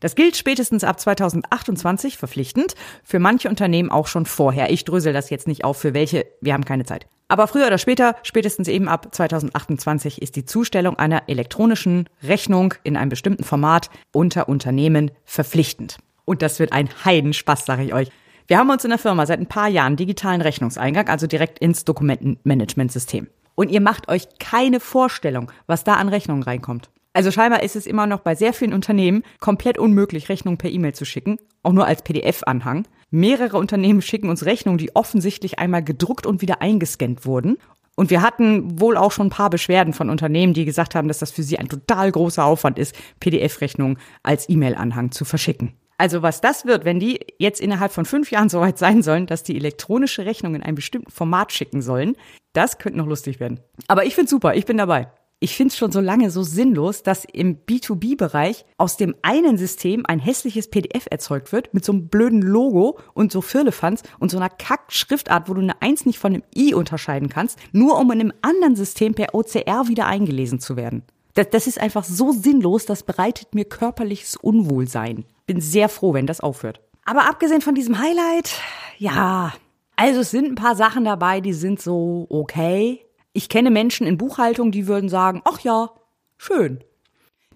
Das gilt spätestens ab 2028 verpflichtend, für manche Unternehmen auch schon vorher. Ich drösel das jetzt nicht auf, für welche, wir haben keine Zeit. Aber früher oder später, spätestens eben ab 2028, ist die Zustellung einer elektronischen Rechnung in einem bestimmten Format unter Unternehmen verpflichtend. Und das wird ein Heidenspaß, sage ich euch. Wir haben uns in der Firma seit ein paar Jahren digitalen Rechnungseingang, also direkt ins Dokumentenmanagementsystem. Und ihr macht euch keine Vorstellung, was da an Rechnungen reinkommt. Also scheinbar ist es immer noch bei sehr vielen Unternehmen komplett unmöglich, Rechnungen per E-Mail zu schicken, auch nur als PDF-Anhang. Mehrere Unternehmen schicken uns Rechnungen, die offensichtlich einmal gedruckt und wieder eingescannt wurden. Und wir hatten wohl auch schon ein paar Beschwerden von Unternehmen, die gesagt haben, dass das für sie ein total großer Aufwand ist, PDF-Rechnungen als E-Mail-Anhang zu verschicken. Also was das wird, wenn die jetzt innerhalb von fünf Jahren soweit sein sollen, dass die elektronische Rechnung in einem bestimmten Format schicken sollen, das könnte noch lustig werden. Aber ich find's super, ich bin dabei. Ich finde es schon so lange so sinnlos, dass im B2B-Bereich aus dem einen System ein hässliches PDF erzeugt wird mit so einem blöden Logo und so Firlefanz und so einer Kack-Schriftart, wo du eine Eins nicht von einem I unterscheiden kannst, nur um in einem anderen System per OCR wieder eingelesen zu werden. Das, das ist einfach so sinnlos, das bereitet mir körperliches Unwohlsein bin sehr froh, wenn das aufhört. Aber abgesehen von diesem Highlight, ja, also es sind ein paar Sachen dabei, die sind so okay. Ich kenne Menschen in Buchhaltung, die würden sagen, ach ja, schön.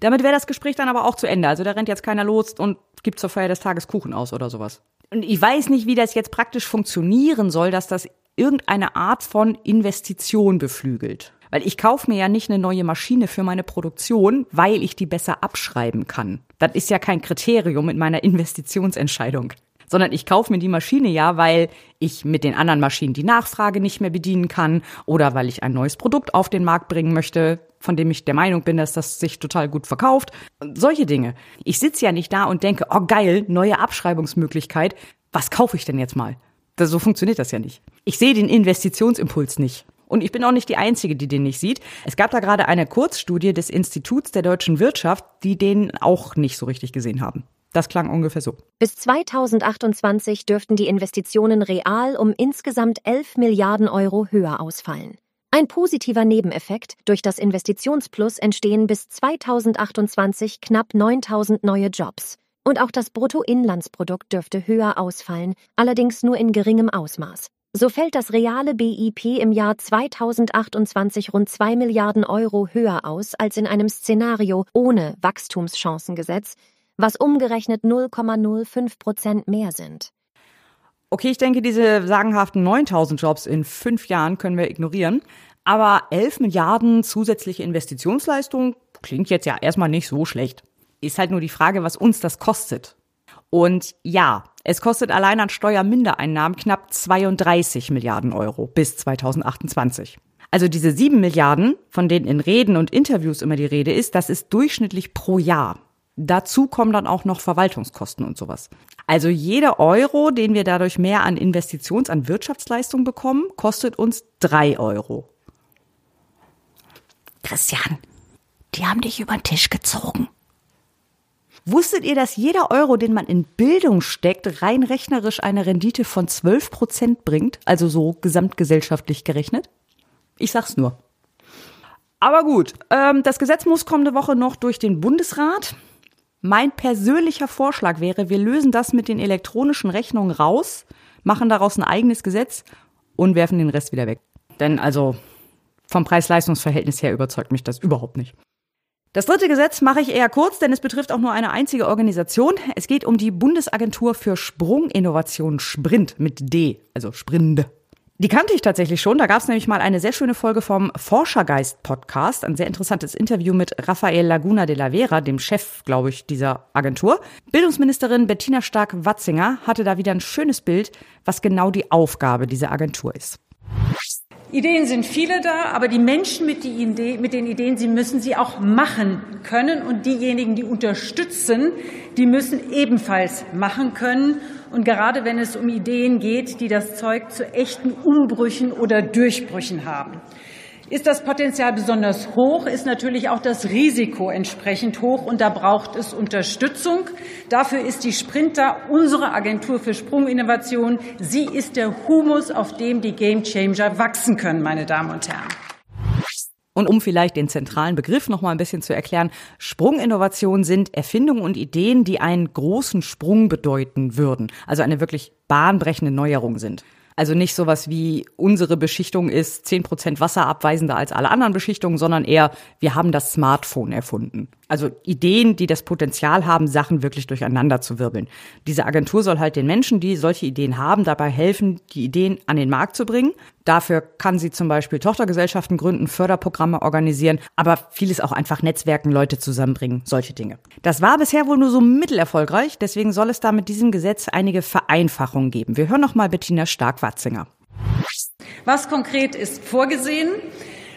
Damit wäre das Gespräch dann aber auch zu Ende. Also da rennt jetzt keiner los und gibt zur Feier des Tages Kuchen aus oder sowas. Und ich weiß nicht, wie das jetzt praktisch funktionieren soll, dass das irgendeine Art von Investition beflügelt. Weil ich kaufe mir ja nicht eine neue Maschine für meine Produktion, weil ich die besser abschreiben kann. Das ist ja kein Kriterium in meiner Investitionsentscheidung. sondern ich kaufe mir die Maschine ja, weil ich mit den anderen Maschinen die Nachfrage nicht mehr bedienen kann oder weil ich ein neues Produkt auf den Markt bringen möchte, von dem ich der Meinung bin, dass das sich total gut verkauft. Solche Dinge. Ich sitze ja nicht da und denke, oh geil, neue Abschreibungsmöglichkeit. Was kaufe ich denn jetzt mal? Das, so funktioniert das ja nicht. Ich sehe den Investitionsimpuls nicht. Und ich bin auch nicht die Einzige, die den nicht sieht. Es gab da gerade eine Kurzstudie des Instituts der deutschen Wirtschaft, die den auch nicht so richtig gesehen haben. Das klang ungefähr so. Bis 2028 dürften die Investitionen real um insgesamt 11 Milliarden Euro höher ausfallen. Ein positiver Nebeneffekt, durch das Investitionsplus entstehen bis 2028 knapp 9000 neue Jobs. Und auch das Bruttoinlandsprodukt dürfte höher ausfallen, allerdings nur in geringem Ausmaß. So fällt das reale BIP im Jahr 2028 rund 2 Milliarden Euro höher aus als in einem Szenario ohne Wachstumschancengesetz, was umgerechnet 0,05 Prozent mehr sind. Okay, ich denke, diese sagenhaften 9000 Jobs in fünf Jahren können wir ignorieren. Aber 11 Milliarden zusätzliche Investitionsleistung klingt jetzt ja erstmal nicht so schlecht. Ist halt nur die Frage, was uns das kostet. Und ja, es kostet allein an Steuermindereinnahmen knapp 32 Milliarden Euro bis 2028. Also diese 7 Milliarden, von denen in Reden und Interviews immer die Rede ist, das ist durchschnittlich pro Jahr. Dazu kommen dann auch noch Verwaltungskosten und sowas. Also jeder Euro, den wir dadurch mehr an Investitions-, an Wirtschaftsleistung bekommen, kostet uns drei Euro. Christian, die haben dich über den Tisch gezogen. Wusstet ihr, dass jeder Euro, den man in Bildung steckt, rein rechnerisch eine Rendite von 12 Prozent bringt? Also so gesamtgesellschaftlich gerechnet? Ich sag's nur. Aber gut, ähm, das Gesetz muss kommende Woche noch durch den Bundesrat. Mein persönlicher Vorschlag wäre, wir lösen das mit den elektronischen Rechnungen raus, machen daraus ein eigenes Gesetz und werfen den Rest wieder weg. Denn also vom Preis-Leistungs-Verhältnis her überzeugt mich das überhaupt nicht. Das dritte Gesetz mache ich eher kurz, denn es betrifft auch nur eine einzige Organisation. Es geht um die Bundesagentur für Sprunginnovation Sprint mit D, also Sprinde. Die kannte ich tatsächlich schon. Da gab es nämlich mal eine sehr schöne Folge vom Forschergeist-Podcast, ein sehr interessantes Interview mit Rafael Laguna de la Vera, dem Chef, glaube ich, dieser Agentur. Bildungsministerin Bettina Stark-Watzinger hatte da wieder ein schönes Bild, was genau die Aufgabe dieser Agentur ist. Ideen sind viele da, aber die Menschen mit, die Idee, mit, den Ideen, sie müssen sie auch machen können. Und diejenigen, die unterstützen, die müssen ebenfalls machen können. Und gerade wenn es um Ideen geht, die das Zeug zu echten Umbrüchen oder Durchbrüchen haben. Ist das Potenzial besonders hoch, ist natürlich auch das Risiko entsprechend hoch und da braucht es Unterstützung. Dafür ist die Sprinter unsere Agentur für Sprunginnovation. Sie ist der Humus, auf dem die Gamechanger wachsen können, meine Damen und Herren. Und um vielleicht den zentralen Begriff noch mal ein bisschen zu erklären, Sprunginnovationen sind Erfindungen und Ideen, die einen großen Sprung bedeuten würden, also eine wirklich bahnbrechende Neuerung sind. Also nicht sowas wie unsere Beschichtung ist zehn Prozent wasserabweisender als alle anderen Beschichtungen, sondern eher wir haben das Smartphone erfunden. Also Ideen, die das Potenzial haben, Sachen wirklich durcheinander zu wirbeln. Diese Agentur soll halt den Menschen, die solche Ideen haben, dabei helfen, die Ideen an den Markt zu bringen. Dafür kann sie zum Beispiel Tochtergesellschaften gründen, Förderprogramme organisieren, aber vieles auch einfach Netzwerken, Leute zusammenbringen, solche Dinge. Das war bisher wohl nur so mittelerfolgreich, deswegen soll es da mit diesem Gesetz einige Vereinfachungen geben. Wir hören noch mal Bettina Stark-Watzinger. Was konkret ist vorgesehen?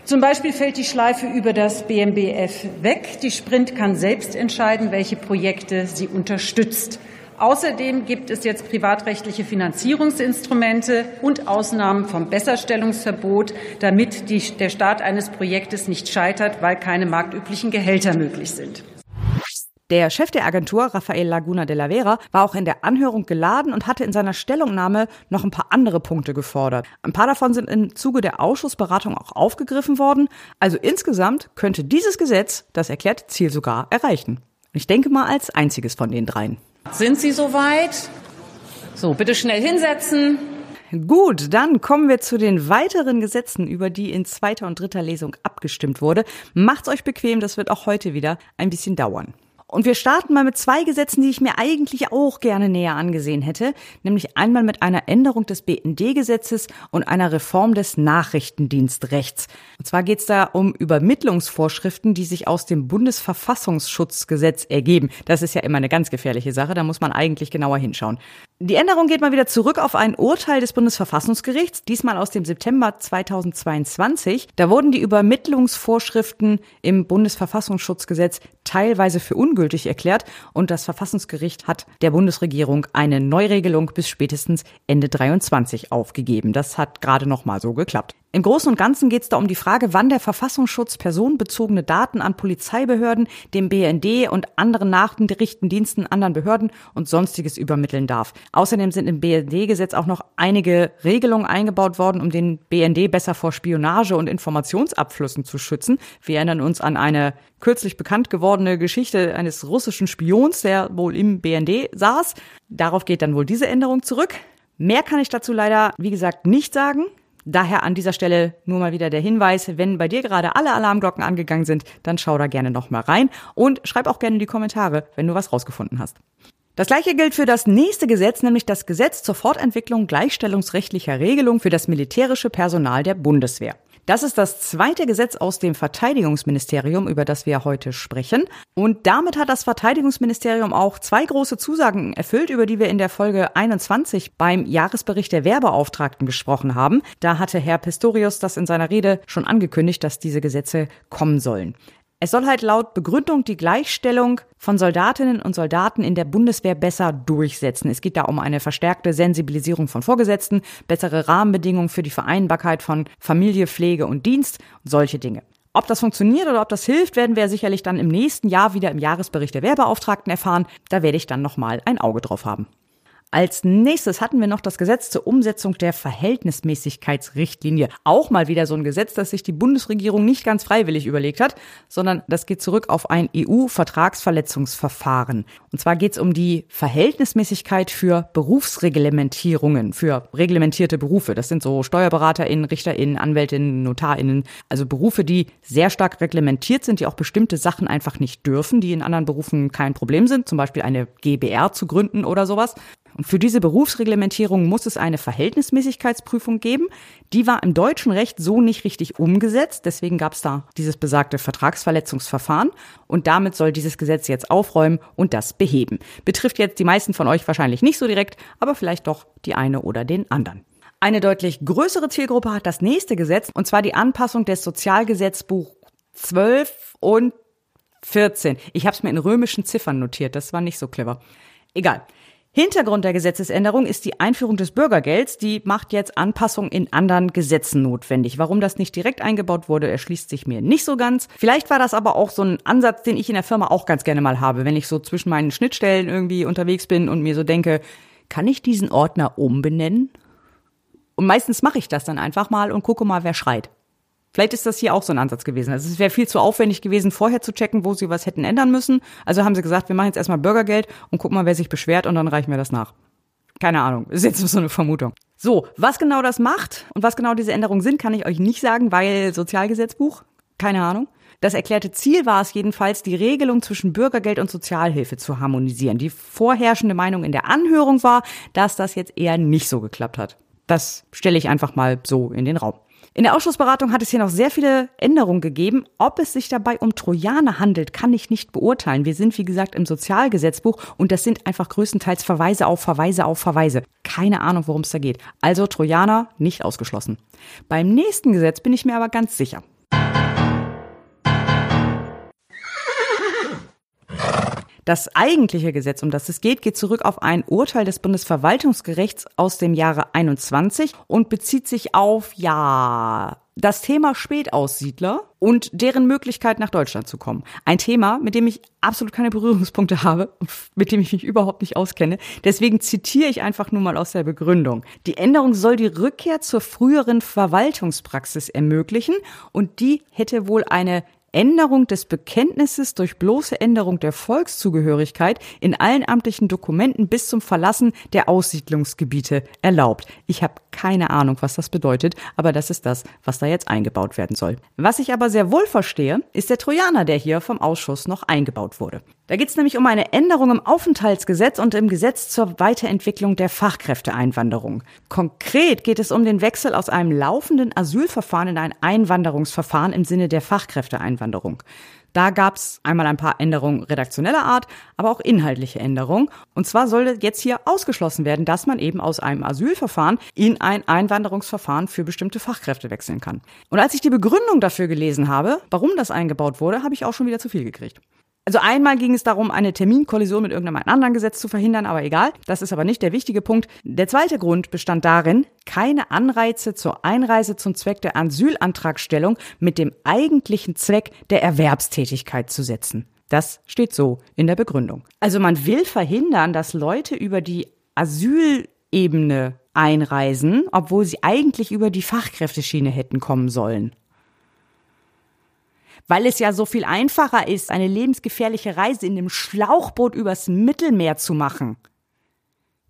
Zum Beispiel fällt die Schleife über das BMBF weg. Die Sprint kann selbst entscheiden, welche Projekte sie unterstützt. Außerdem gibt es jetzt privatrechtliche Finanzierungsinstrumente und Ausnahmen vom Besserstellungsverbot, damit die, der Start eines Projektes nicht scheitert, weil keine marktüblichen Gehälter möglich sind. Der Chef der Agentur, Rafael Laguna de la Vera, war auch in der Anhörung geladen und hatte in seiner Stellungnahme noch ein paar andere Punkte gefordert. Ein paar davon sind im Zuge der Ausschussberatung auch aufgegriffen worden. Also insgesamt könnte dieses Gesetz das erklärte Ziel sogar erreichen. Ich denke mal als einziges von den dreien. Sind Sie soweit? So, bitte schnell hinsetzen. Gut, dann kommen wir zu den weiteren Gesetzen, über die in zweiter und dritter Lesung abgestimmt wurde. Macht's euch bequem, das wird auch heute wieder ein bisschen dauern. Und wir starten mal mit zwei Gesetzen, die ich mir eigentlich auch gerne näher angesehen hätte, nämlich einmal mit einer Änderung des BND-Gesetzes und einer Reform des Nachrichtendienstrechts. Und zwar geht es da um Übermittlungsvorschriften, die sich aus dem Bundesverfassungsschutzgesetz ergeben. Das ist ja immer eine ganz gefährliche Sache, da muss man eigentlich genauer hinschauen. Die Änderung geht mal wieder zurück auf ein Urteil des Bundesverfassungsgerichts, diesmal aus dem September 2022. Da wurden die Übermittlungsvorschriften im Bundesverfassungsschutzgesetz teilweise für ungültig erklärt und das Verfassungsgericht hat der Bundesregierung eine Neuregelung bis spätestens Ende 23 aufgegeben. Das hat gerade noch mal so geklappt. Im Großen und Ganzen geht es da um die Frage, wann der Verfassungsschutz personenbezogene Daten an Polizeibehörden, dem BND und anderen Nachrichtendiensten, anderen Behörden und sonstiges übermitteln darf. Außerdem sind im BND-Gesetz auch noch einige Regelungen eingebaut worden, um den BND besser vor Spionage und Informationsabflüssen zu schützen. Wir erinnern uns an eine kürzlich bekannt gewordene Geschichte eines russischen Spions, der wohl im BND saß. Darauf geht dann wohl diese Änderung zurück. Mehr kann ich dazu leider, wie gesagt, nicht sagen. Daher an dieser Stelle nur mal wieder der Hinweis, wenn bei dir gerade alle Alarmglocken angegangen sind, dann schau da gerne noch mal rein und schreib auch gerne in die Kommentare, wenn du was rausgefunden hast. Das gleiche gilt für das nächste Gesetz, nämlich das Gesetz zur Fortentwicklung gleichstellungsrechtlicher Regelung für das militärische Personal der Bundeswehr. Das ist das zweite Gesetz aus dem Verteidigungsministerium, über das wir heute sprechen. Und damit hat das Verteidigungsministerium auch zwei große Zusagen erfüllt, über die wir in der Folge 21 beim Jahresbericht der Wehrbeauftragten gesprochen haben. Da hatte Herr Pistorius das in seiner Rede schon angekündigt, dass diese Gesetze kommen sollen. Es soll halt laut Begründung die Gleichstellung von Soldatinnen und Soldaten in der Bundeswehr besser durchsetzen. Es geht da um eine verstärkte Sensibilisierung von Vorgesetzten, bessere Rahmenbedingungen für die Vereinbarkeit von Familie, Pflege und Dienst und solche Dinge. Ob das funktioniert oder ob das hilft, werden wir sicherlich dann im nächsten Jahr wieder im Jahresbericht der Wehrbeauftragten erfahren. Da werde ich dann nochmal ein Auge drauf haben. Als nächstes hatten wir noch das Gesetz zur Umsetzung der Verhältnismäßigkeitsrichtlinie. Auch mal wieder so ein Gesetz, das sich die Bundesregierung nicht ganz freiwillig überlegt hat, sondern das geht zurück auf ein EU-Vertragsverletzungsverfahren. Und zwar geht es um die Verhältnismäßigkeit für Berufsreglementierungen, für reglementierte Berufe. Das sind so SteuerberaterInnen, RichterInnen, AnwältInnen, NotarInnen, also Berufe, die sehr stark reglementiert sind, die auch bestimmte Sachen einfach nicht dürfen, die in anderen Berufen kein Problem sind, zum Beispiel eine GBR zu gründen oder sowas. Und für diese Berufsreglementierung muss es eine Verhältnismäßigkeitsprüfung geben. Die war im deutschen Recht so nicht richtig umgesetzt. Deswegen gab es da dieses besagte Vertragsverletzungsverfahren. Und damit soll dieses Gesetz jetzt aufräumen und das beheben. Betrifft jetzt die meisten von euch wahrscheinlich nicht so direkt, aber vielleicht doch die eine oder den anderen. Eine deutlich größere Zielgruppe hat das nächste Gesetz, und zwar die Anpassung des Sozialgesetzbuch 12 und 14. Ich habe es mir in römischen Ziffern notiert, das war nicht so clever. Egal. Hintergrund der Gesetzesänderung ist die Einführung des Bürgergelds. Die macht jetzt Anpassungen in anderen Gesetzen notwendig. Warum das nicht direkt eingebaut wurde, erschließt sich mir nicht so ganz. Vielleicht war das aber auch so ein Ansatz, den ich in der Firma auch ganz gerne mal habe, wenn ich so zwischen meinen Schnittstellen irgendwie unterwegs bin und mir so denke, kann ich diesen Ordner umbenennen? Und meistens mache ich das dann einfach mal und gucke mal, wer schreit. Vielleicht ist das hier auch so ein Ansatz gewesen. Also es wäre viel zu aufwendig gewesen, vorher zu checken, wo sie was hätten ändern müssen. Also haben sie gesagt, wir machen jetzt erstmal Bürgergeld und gucken mal, wer sich beschwert und dann reichen wir das nach. Keine Ahnung, ist jetzt so eine Vermutung. So, was genau das macht und was genau diese Änderungen sind, kann ich euch nicht sagen, weil Sozialgesetzbuch, keine Ahnung. Das erklärte Ziel war es jedenfalls, die Regelung zwischen Bürgergeld und Sozialhilfe zu harmonisieren. Die vorherrschende Meinung in der Anhörung war, dass das jetzt eher nicht so geklappt hat. Das stelle ich einfach mal so in den Raum. In der Ausschussberatung hat es hier noch sehr viele Änderungen gegeben. Ob es sich dabei um Trojaner handelt, kann ich nicht beurteilen. Wir sind, wie gesagt, im Sozialgesetzbuch und das sind einfach größtenteils Verweise auf Verweise auf Verweise. Keine Ahnung, worum es da geht. Also Trojaner nicht ausgeschlossen. Beim nächsten Gesetz bin ich mir aber ganz sicher. Das eigentliche Gesetz, um das es geht, geht zurück auf ein Urteil des Bundesverwaltungsgerichts aus dem Jahre 21 und bezieht sich auf, ja, das Thema Spätaussiedler und deren Möglichkeit nach Deutschland zu kommen. Ein Thema, mit dem ich absolut keine Berührungspunkte habe, mit dem ich mich überhaupt nicht auskenne. Deswegen zitiere ich einfach nur mal aus der Begründung. Die Änderung soll die Rückkehr zur früheren Verwaltungspraxis ermöglichen und die hätte wohl eine Änderung des Bekenntnisses durch bloße Änderung der Volkszugehörigkeit in allen amtlichen Dokumenten bis zum Verlassen der Aussiedlungsgebiete erlaubt. Ich habe keine Ahnung, was das bedeutet, aber das ist das, was da jetzt eingebaut werden soll. Was ich aber sehr wohl verstehe, ist der Trojaner, der hier vom Ausschuss noch eingebaut wurde. Da geht es nämlich um eine Änderung im Aufenthaltsgesetz und im Gesetz zur Weiterentwicklung der Fachkräfteeinwanderung. Konkret geht es um den Wechsel aus einem laufenden Asylverfahren in ein Einwanderungsverfahren im Sinne der Fachkräfteeinwanderung. Da gab es einmal ein paar Änderungen redaktioneller Art, aber auch inhaltliche Änderungen. Und zwar sollte jetzt hier ausgeschlossen werden, dass man eben aus einem Asylverfahren in ein Einwanderungsverfahren für bestimmte Fachkräfte wechseln kann. Und als ich die Begründung dafür gelesen habe, warum das eingebaut wurde, habe ich auch schon wieder zu viel gekriegt. Also einmal ging es darum, eine Terminkollision mit irgendeinem anderen Gesetz zu verhindern, aber egal. Das ist aber nicht der wichtige Punkt. Der zweite Grund bestand darin, keine Anreize zur Einreise zum Zweck der Asylantragstellung mit dem eigentlichen Zweck der Erwerbstätigkeit zu setzen. Das steht so in der Begründung. Also man will verhindern, dass Leute über die Asylebene einreisen, obwohl sie eigentlich über die Fachkräfteschiene hätten kommen sollen weil es ja so viel einfacher ist, eine lebensgefährliche Reise in dem Schlauchboot übers Mittelmeer zu machen.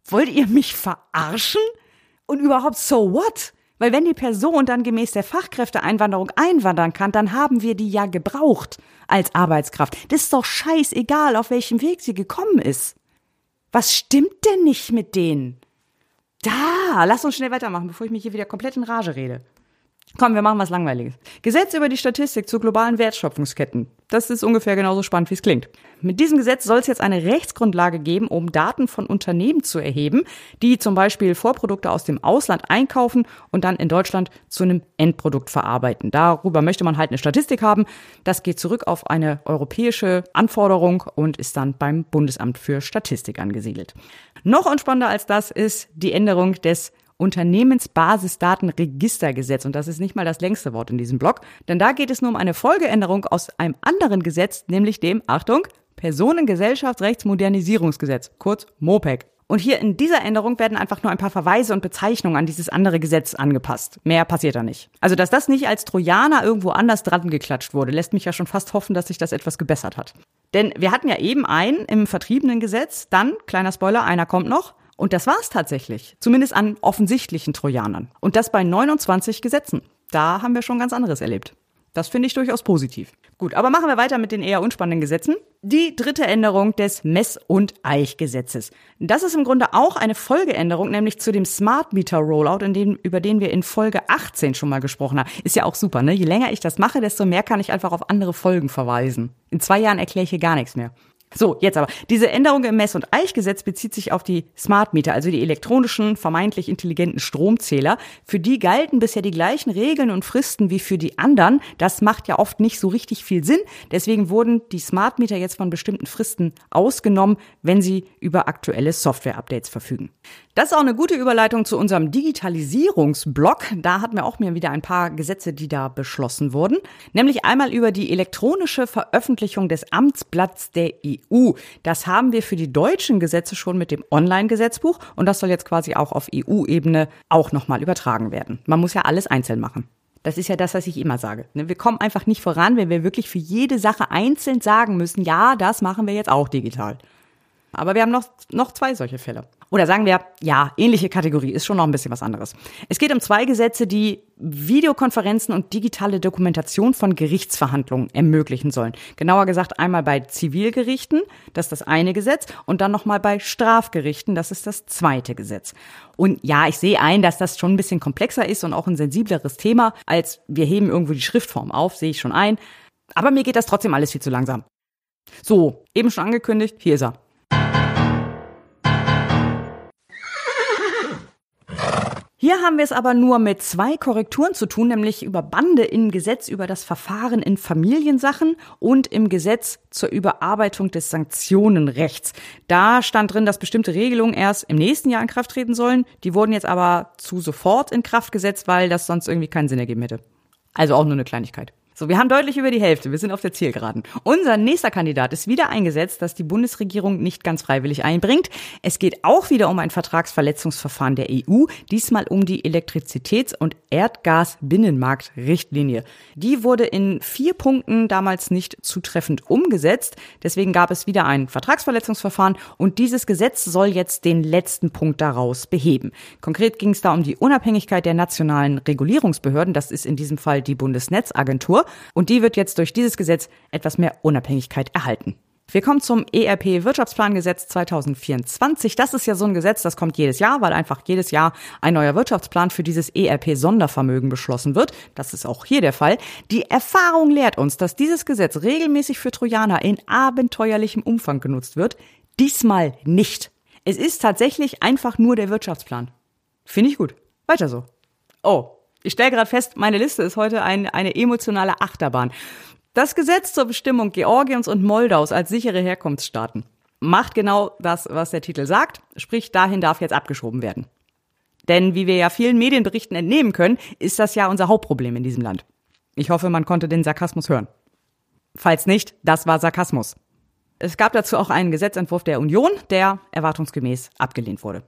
Wollt ihr mich verarschen? Und überhaupt so what? Weil wenn die Person dann gemäß der Fachkräfteeinwanderung einwandern kann, dann haben wir die ja gebraucht als Arbeitskraft. Das ist doch scheißegal, auf welchem Weg sie gekommen ist. Was stimmt denn nicht mit denen? Da, lass uns schnell weitermachen, bevor ich mich hier wieder komplett in Rage rede. Komm, wir machen was Langweiliges. Gesetz über die Statistik zu globalen Wertschöpfungsketten. Das ist ungefähr genauso spannend, wie es klingt. Mit diesem Gesetz soll es jetzt eine Rechtsgrundlage geben, um Daten von Unternehmen zu erheben, die zum Beispiel Vorprodukte aus dem Ausland einkaufen und dann in Deutschland zu einem Endprodukt verarbeiten. Darüber möchte man halt eine Statistik haben. Das geht zurück auf eine europäische Anforderung und ist dann beim Bundesamt für Statistik angesiedelt. Noch unspannender als das ist die Änderung des Unternehmensbasisdatenregistergesetz. Und das ist nicht mal das längste Wort in diesem Blog, denn da geht es nur um eine Folgeänderung aus einem anderen Gesetz, nämlich dem, Achtung, Personengesellschaftsrechtsmodernisierungsgesetz, kurz MOPEC. Und hier in dieser Änderung werden einfach nur ein paar Verweise und Bezeichnungen an dieses andere Gesetz angepasst. Mehr passiert da nicht. Also, dass das nicht als Trojaner irgendwo anders dran geklatscht wurde, lässt mich ja schon fast hoffen, dass sich das etwas gebessert hat. Denn wir hatten ja eben einen im vertriebenen Gesetz, dann, kleiner Spoiler, einer kommt noch, und das war's tatsächlich. Zumindest an offensichtlichen Trojanern. Und das bei 29 Gesetzen. Da haben wir schon ganz anderes erlebt. Das finde ich durchaus positiv. Gut, aber machen wir weiter mit den eher unspannenden Gesetzen. Die dritte Änderung des Mess- und Eichgesetzes. Das ist im Grunde auch eine Folgeänderung, nämlich zu dem Smart Meter Rollout, dem, über den wir in Folge 18 schon mal gesprochen haben. Ist ja auch super, ne? Je länger ich das mache, desto mehr kann ich einfach auf andere Folgen verweisen. In zwei Jahren erkläre ich hier gar nichts mehr. So, jetzt aber. Diese Änderung im Mess- und Eichgesetz bezieht sich auf die Smart Meter, also die elektronischen, vermeintlich intelligenten Stromzähler. Für die galten bisher die gleichen Regeln und Fristen wie für die anderen. Das macht ja oft nicht so richtig viel Sinn. Deswegen wurden die Smart Meter jetzt von bestimmten Fristen ausgenommen, wenn sie über aktuelle Software-Updates verfügen. Das ist auch eine gute Überleitung zu unserem Digitalisierungsblock. Da hatten wir auch mir wieder ein paar Gesetze, die da beschlossen wurden. Nämlich einmal über die elektronische Veröffentlichung des Amtsblatts der EU. Das haben wir für die deutschen Gesetze schon mit dem Online-Gesetzbuch und das soll jetzt quasi auch auf EU-Ebene auch nochmal übertragen werden. Man muss ja alles einzeln machen. Das ist ja das, was ich immer sage. Ne? Wir kommen einfach nicht voran, wenn wir wirklich für jede Sache einzeln sagen müssen, ja, das machen wir jetzt auch digital. Aber wir haben noch, noch zwei solche Fälle. Oder sagen wir, ja, ähnliche Kategorie, ist schon noch ein bisschen was anderes. Es geht um zwei Gesetze, die Videokonferenzen und digitale Dokumentation von Gerichtsverhandlungen ermöglichen sollen. Genauer gesagt einmal bei Zivilgerichten, das ist das eine Gesetz, und dann nochmal bei Strafgerichten, das ist das zweite Gesetz. Und ja, ich sehe ein, dass das schon ein bisschen komplexer ist und auch ein sensibleres Thema, als wir heben irgendwo die Schriftform auf, sehe ich schon ein. Aber mir geht das trotzdem alles viel zu langsam. So, eben schon angekündigt, hier ist er. Hier haben wir es aber nur mit zwei Korrekturen zu tun, nämlich über Bande im Gesetz über das Verfahren in Familiensachen und im Gesetz zur Überarbeitung des Sanktionenrechts. Da stand drin, dass bestimmte Regelungen erst im nächsten Jahr in Kraft treten sollen. Die wurden jetzt aber zu sofort in Kraft gesetzt, weil das sonst irgendwie keinen Sinn ergeben hätte. Also auch nur eine Kleinigkeit. So, wir haben deutlich über die Hälfte. Wir sind auf der Zielgeraden. Unser nächster Kandidat ist wieder eingesetzt, das die Bundesregierung nicht ganz freiwillig einbringt. Es geht auch wieder um ein Vertragsverletzungsverfahren der EU, diesmal um die Elektrizitäts- und Erdgas-Binnenmarkt-Richtlinie. Die wurde in vier Punkten damals nicht zutreffend umgesetzt. Deswegen gab es wieder ein Vertragsverletzungsverfahren und dieses Gesetz soll jetzt den letzten Punkt daraus beheben. Konkret ging es da um die Unabhängigkeit der nationalen Regulierungsbehörden. Das ist in diesem Fall die Bundesnetzagentur und die wird jetzt durch dieses Gesetz etwas mehr Unabhängigkeit erhalten. Wir kommen zum ERP Wirtschaftsplangesetz 2024. Das ist ja so ein Gesetz, das kommt jedes Jahr, weil einfach jedes Jahr ein neuer Wirtschaftsplan für dieses ERP Sondervermögen beschlossen wird. Das ist auch hier der Fall. Die Erfahrung lehrt uns, dass dieses Gesetz regelmäßig für Trojaner in abenteuerlichem Umfang genutzt wird. Diesmal nicht. Es ist tatsächlich einfach nur der Wirtschaftsplan. Finde ich gut. Weiter so. Oh, ich stelle gerade fest, meine Liste ist heute ein, eine emotionale Achterbahn. Das Gesetz zur Bestimmung Georgiens und Moldaus als sichere Herkunftsstaaten macht genau das, was der Titel sagt, sprich dahin darf jetzt abgeschoben werden. Denn wie wir ja vielen Medienberichten entnehmen können, ist das ja unser Hauptproblem in diesem Land. Ich hoffe, man konnte den Sarkasmus hören. Falls nicht, das war Sarkasmus. Es gab dazu auch einen Gesetzentwurf der Union, der erwartungsgemäß abgelehnt wurde.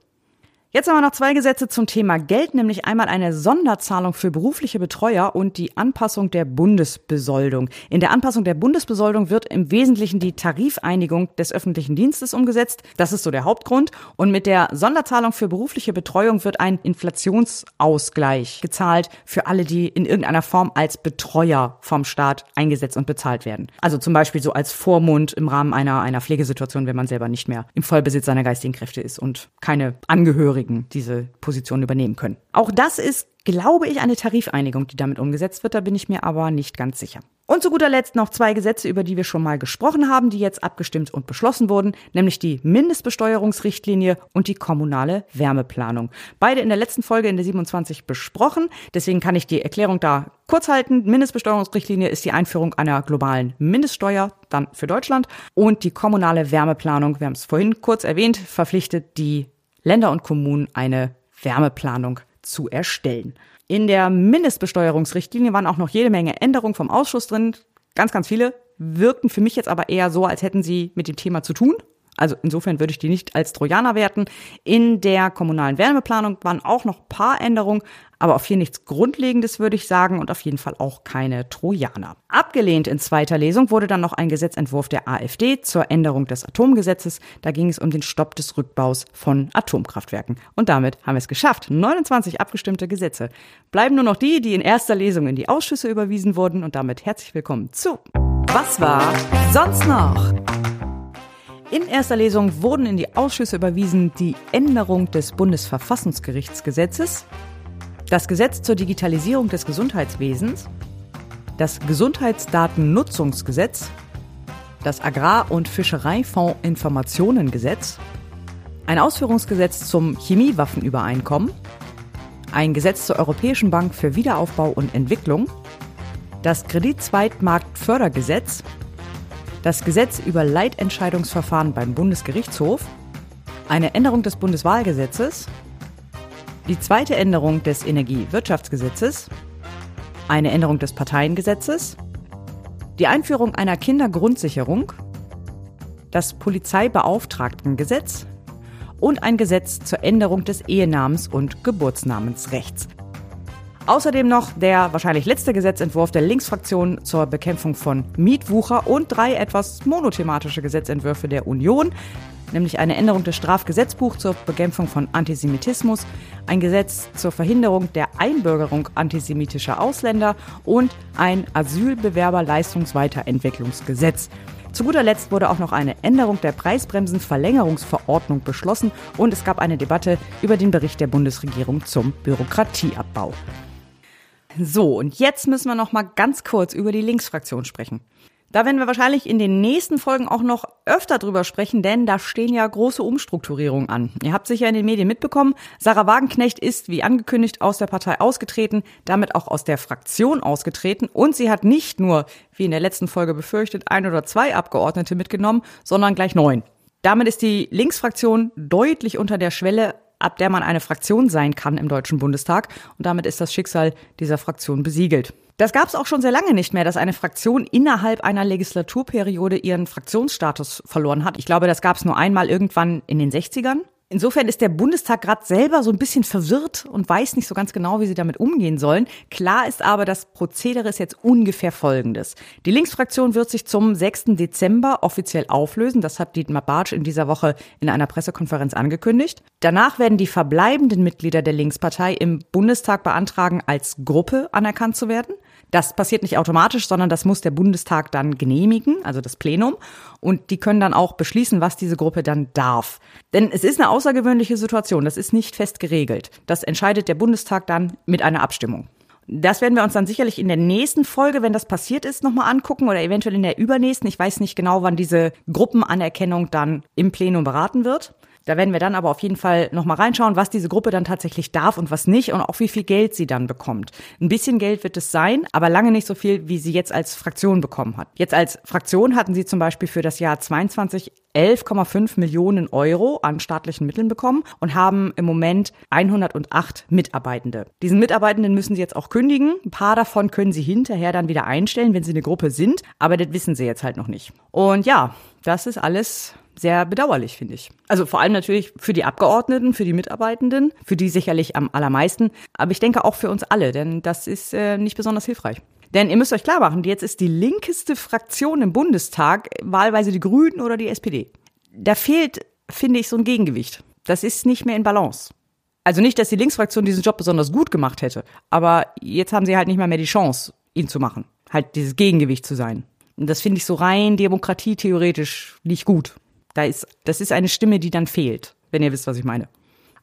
Jetzt haben wir noch zwei Gesetze zum Thema Geld, nämlich einmal eine Sonderzahlung für berufliche Betreuer und die Anpassung der Bundesbesoldung. In der Anpassung der Bundesbesoldung wird im Wesentlichen die Tarifeinigung des öffentlichen Dienstes umgesetzt. Das ist so der Hauptgrund. Und mit der Sonderzahlung für berufliche Betreuung wird ein Inflationsausgleich gezahlt für alle, die in irgendeiner Form als Betreuer vom Staat eingesetzt und bezahlt werden. Also zum Beispiel so als Vormund im Rahmen einer, einer Pflegesituation, wenn man selber nicht mehr im Vollbesitz seiner geistigen Kräfte ist und keine Angehörigen Angehörigen diese Position übernehmen können. Auch das ist, glaube ich, eine Tarifeinigung, die damit umgesetzt wird. Da bin ich mir aber nicht ganz sicher. Und zu guter Letzt noch zwei Gesetze, über die wir schon mal gesprochen haben, die jetzt abgestimmt und beschlossen wurden, nämlich die Mindestbesteuerungsrichtlinie und die kommunale Wärmeplanung. Beide in der letzten Folge in der 27 besprochen. Deswegen kann ich die Erklärung da kurz halten. Mindestbesteuerungsrichtlinie ist die Einführung einer globalen Mindeststeuer, dann für Deutschland. Und die kommunale Wärmeplanung, wir haben es vorhin kurz erwähnt, verpflichtet die Länder und Kommunen eine Wärmeplanung zu erstellen. In der Mindestbesteuerungsrichtlinie waren auch noch jede Menge Änderungen vom Ausschuss drin. Ganz, ganz viele wirkten für mich jetzt aber eher so, als hätten sie mit dem Thema zu tun. Also insofern würde ich die nicht als Trojaner werten. In der kommunalen Wärmeplanung waren auch noch ein paar Änderungen, aber auf hier nichts Grundlegendes würde ich sagen und auf jeden Fall auch keine Trojaner. Abgelehnt in zweiter Lesung wurde dann noch ein Gesetzentwurf der AfD zur Änderung des Atomgesetzes. Da ging es um den Stopp des Rückbaus von Atomkraftwerken. Und damit haben wir es geschafft. 29 abgestimmte Gesetze. Bleiben nur noch die, die in erster Lesung in die Ausschüsse überwiesen wurden und damit herzlich willkommen zu Was war sonst noch? In erster Lesung wurden in die Ausschüsse überwiesen die Änderung des Bundesverfassungsgerichtsgesetzes, das Gesetz zur Digitalisierung des Gesundheitswesens, das Gesundheitsdatennutzungsgesetz, das Agrar- und Fischereifondsinformationengesetz, ein Ausführungsgesetz zum Chemiewaffenübereinkommen, ein Gesetz zur Europäischen Bank für Wiederaufbau und Entwicklung, das Kreditzweitmarktfördergesetz, das Gesetz über Leitentscheidungsverfahren beim Bundesgerichtshof, eine Änderung des Bundeswahlgesetzes, die zweite Änderung des Energiewirtschaftsgesetzes, eine Änderung des Parteiengesetzes, die Einführung einer Kindergrundsicherung, das Polizeibeauftragtengesetz und ein Gesetz zur Änderung des Ehenamens und Geburtsnamensrechts. Außerdem noch der wahrscheinlich letzte Gesetzentwurf der Linksfraktion zur Bekämpfung von Mietwucher und drei etwas monothematische Gesetzentwürfe der Union, nämlich eine Änderung des Strafgesetzbuchs zur Bekämpfung von Antisemitismus, ein Gesetz zur Verhinderung der Einbürgerung antisemitischer Ausländer und ein Asylbewerberleistungsweiterentwicklungsgesetz. Zu guter Letzt wurde auch noch eine Änderung der Preisbremsenverlängerungsverordnung beschlossen und es gab eine Debatte über den Bericht der Bundesregierung zum Bürokratieabbau. So, und jetzt müssen wir noch mal ganz kurz über die Linksfraktion sprechen. Da werden wir wahrscheinlich in den nächsten Folgen auch noch öfter drüber sprechen, denn da stehen ja große Umstrukturierungen an. Ihr habt sicher in den Medien mitbekommen, Sarah Wagenknecht ist, wie angekündigt, aus der Partei ausgetreten, damit auch aus der Fraktion ausgetreten und sie hat nicht nur, wie in der letzten Folge befürchtet, ein oder zwei Abgeordnete mitgenommen, sondern gleich neun. Damit ist die Linksfraktion deutlich unter der Schwelle ab der man eine Fraktion sein kann im Deutschen Bundestag. Und damit ist das Schicksal dieser Fraktion besiegelt. Das gab es auch schon sehr lange nicht mehr, dass eine Fraktion innerhalb einer Legislaturperiode ihren Fraktionsstatus verloren hat. Ich glaube, das gab es nur einmal irgendwann in den 60ern. Insofern ist der Bundestag gerade selber so ein bisschen verwirrt und weiß nicht so ganz genau, wie sie damit umgehen sollen. Klar ist aber, das Prozedere ist jetzt ungefähr folgendes. Die Linksfraktion wird sich zum 6. Dezember offiziell auflösen. Das hat Dietmar Bartsch in dieser Woche in einer Pressekonferenz angekündigt. Danach werden die verbleibenden Mitglieder der Linkspartei im Bundestag beantragen, als Gruppe anerkannt zu werden. Das passiert nicht automatisch, sondern das muss der Bundestag dann genehmigen, also das Plenum. Und die können dann auch beschließen, was diese Gruppe dann darf. Denn es ist eine außergewöhnliche Situation, das ist nicht fest geregelt. Das entscheidet der Bundestag dann mit einer Abstimmung. Das werden wir uns dann sicherlich in der nächsten Folge, wenn das passiert ist, nochmal angucken oder eventuell in der übernächsten. Ich weiß nicht genau, wann diese Gruppenanerkennung dann im Plenum beraten wird. Da werden wir dann aber auf jeden Fall nochmal reinschauen, was diese Gruppe dann tatsächlich darf und was nicht und auch wie viel Geld sie dann bekommt. Ein bisschen Geld wird es sein, aber lange nicht so viel, wie sie jetzt als Fraktion bekommen hat. Jetzt als Fraktion hatten sie zum Beispiel für das Jahr 22 11,5 Millionen Euro an staatlichen Mitteln bekommen und haben im Moment 108 Mitarbeitende. Diesen Mitarbeitenden müssen sie jetzt auch kündigen. Ein paar davon können sie hinterher dann wieder einstellen, wenn sie eine Gruppe sind, aber das wissen sie jetzt halt noch nicht. Und ja, das ist alles sehr bedauerlich, finde ich. Also vor allem natürlich für die Abgeordneten, für die Mitarbeitenden, für die sicherlich am allermeisten, aber ich denke auch für uns alle, denn das ist äh, nicht besonders hilfreich. Denn ihr müsst euch klar machen, jetzt ist die linkeste Fraktion im Bundestag wahlweise die Grünen oder die SPD. Da fehlt, finde ich, so ein Gegengewicht. Das ist nicht mehr in Balance. Also nicht, dass die Linksfraktion diesen Job besonders gut gemacht hätte, aber jetzt haben sie halt nicht mal mehr die Chance, ihn zu machen. Halt dieses Gegengewicht zu sein. Und das finde ich so rein demokratietheoretisch nicht gut. Da ist, das ist eine Stimme, die dann fehlt, wenn ihr wisst, was ich meine.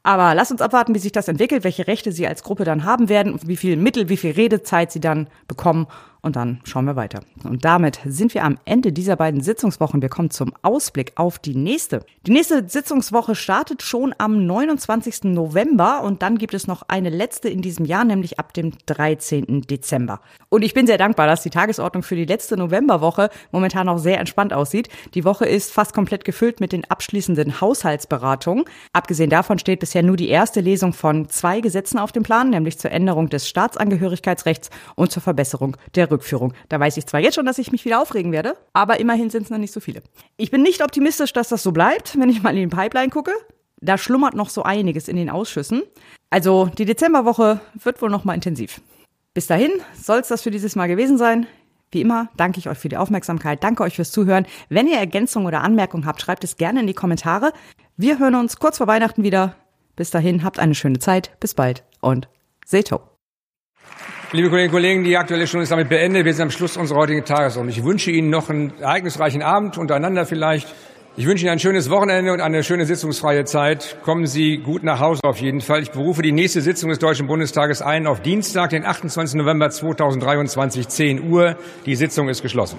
Aber lasst uns abwarten, wie sich das entwickelt, welche Rechte sie als Gruppe dann haben werden und wie viel Mittel, wie viel Redezeit sie dann bekommen und dann schauen wir weiter. Und damit sind wir am Ende dieser beiden Sitzungswochen. Wir kommen zum Ausblick auf die nächste. Die nächste Sitzungswoche startet schon am 29. November und dann gibt es noch eine letzte in diesem Jahr, nämlich ab dem 13. Dezember. Und ich bin sehr dankbar, dass die Tagesordnung für die letzte Novemberwoche momentan noch sehr entspannt aussieht. Die Woche ist fast komplett gefüllt mit den abschließenden Haushaltsberatungen. Abgesehen davon steht bisher nur die erste Lesung von zwei Gesetzen auf dem Plan, nämlich zur Änderung des Staatsangehörigkeitsrechts und zur Verbesserung der Rückführung. Da weiß ich zwar jetzt schon, dass ich mich wieder aufregen werde, aber immerhin sind es noch nicht so viele. Ich bin nicht optimistisch, dass das so bleibt, wenn ich mal in die Pipeline gucke. Da schlummert noch so einiges in den Ausschüssen. Also die Dezemberwoche wird wohl noch mal intensiv. Bis dahin soll es das für dieses Mal gewesen sein. Wie immer danke ich euch für die Aufmerksamkeit, danke euch fürs Zuhören. Wenn ihr Ergänzungen oder Anmerkungen habt, schreibt es gerne in die Kommentare. Wir hören uns kurz vor Weihnachten wieder. Bis dahin, habt eine schöne Zeit. Bis bald und Seto. Liebe Kolleginnen und Kollegen, die Aktuelle Stunde ist damit beendet. Wir sind am Schluss unserer heutigen Tagesordnung. Ich wünsche Ihnen noch einen ereignisreichen Abend untereinander vielleicht. Ich wünsche Ihnen ein schönes Wochenende und eine schöne sitzungsfreie Zeit. Kommen Sie gut nach Hause auf jeden Fall. Ich berufe die nächste Sitzung des Deutschen Bundestages ein auf Dienstag, den 28. November 2023, 10 Uhr. Die Sitzung ist geschlossen.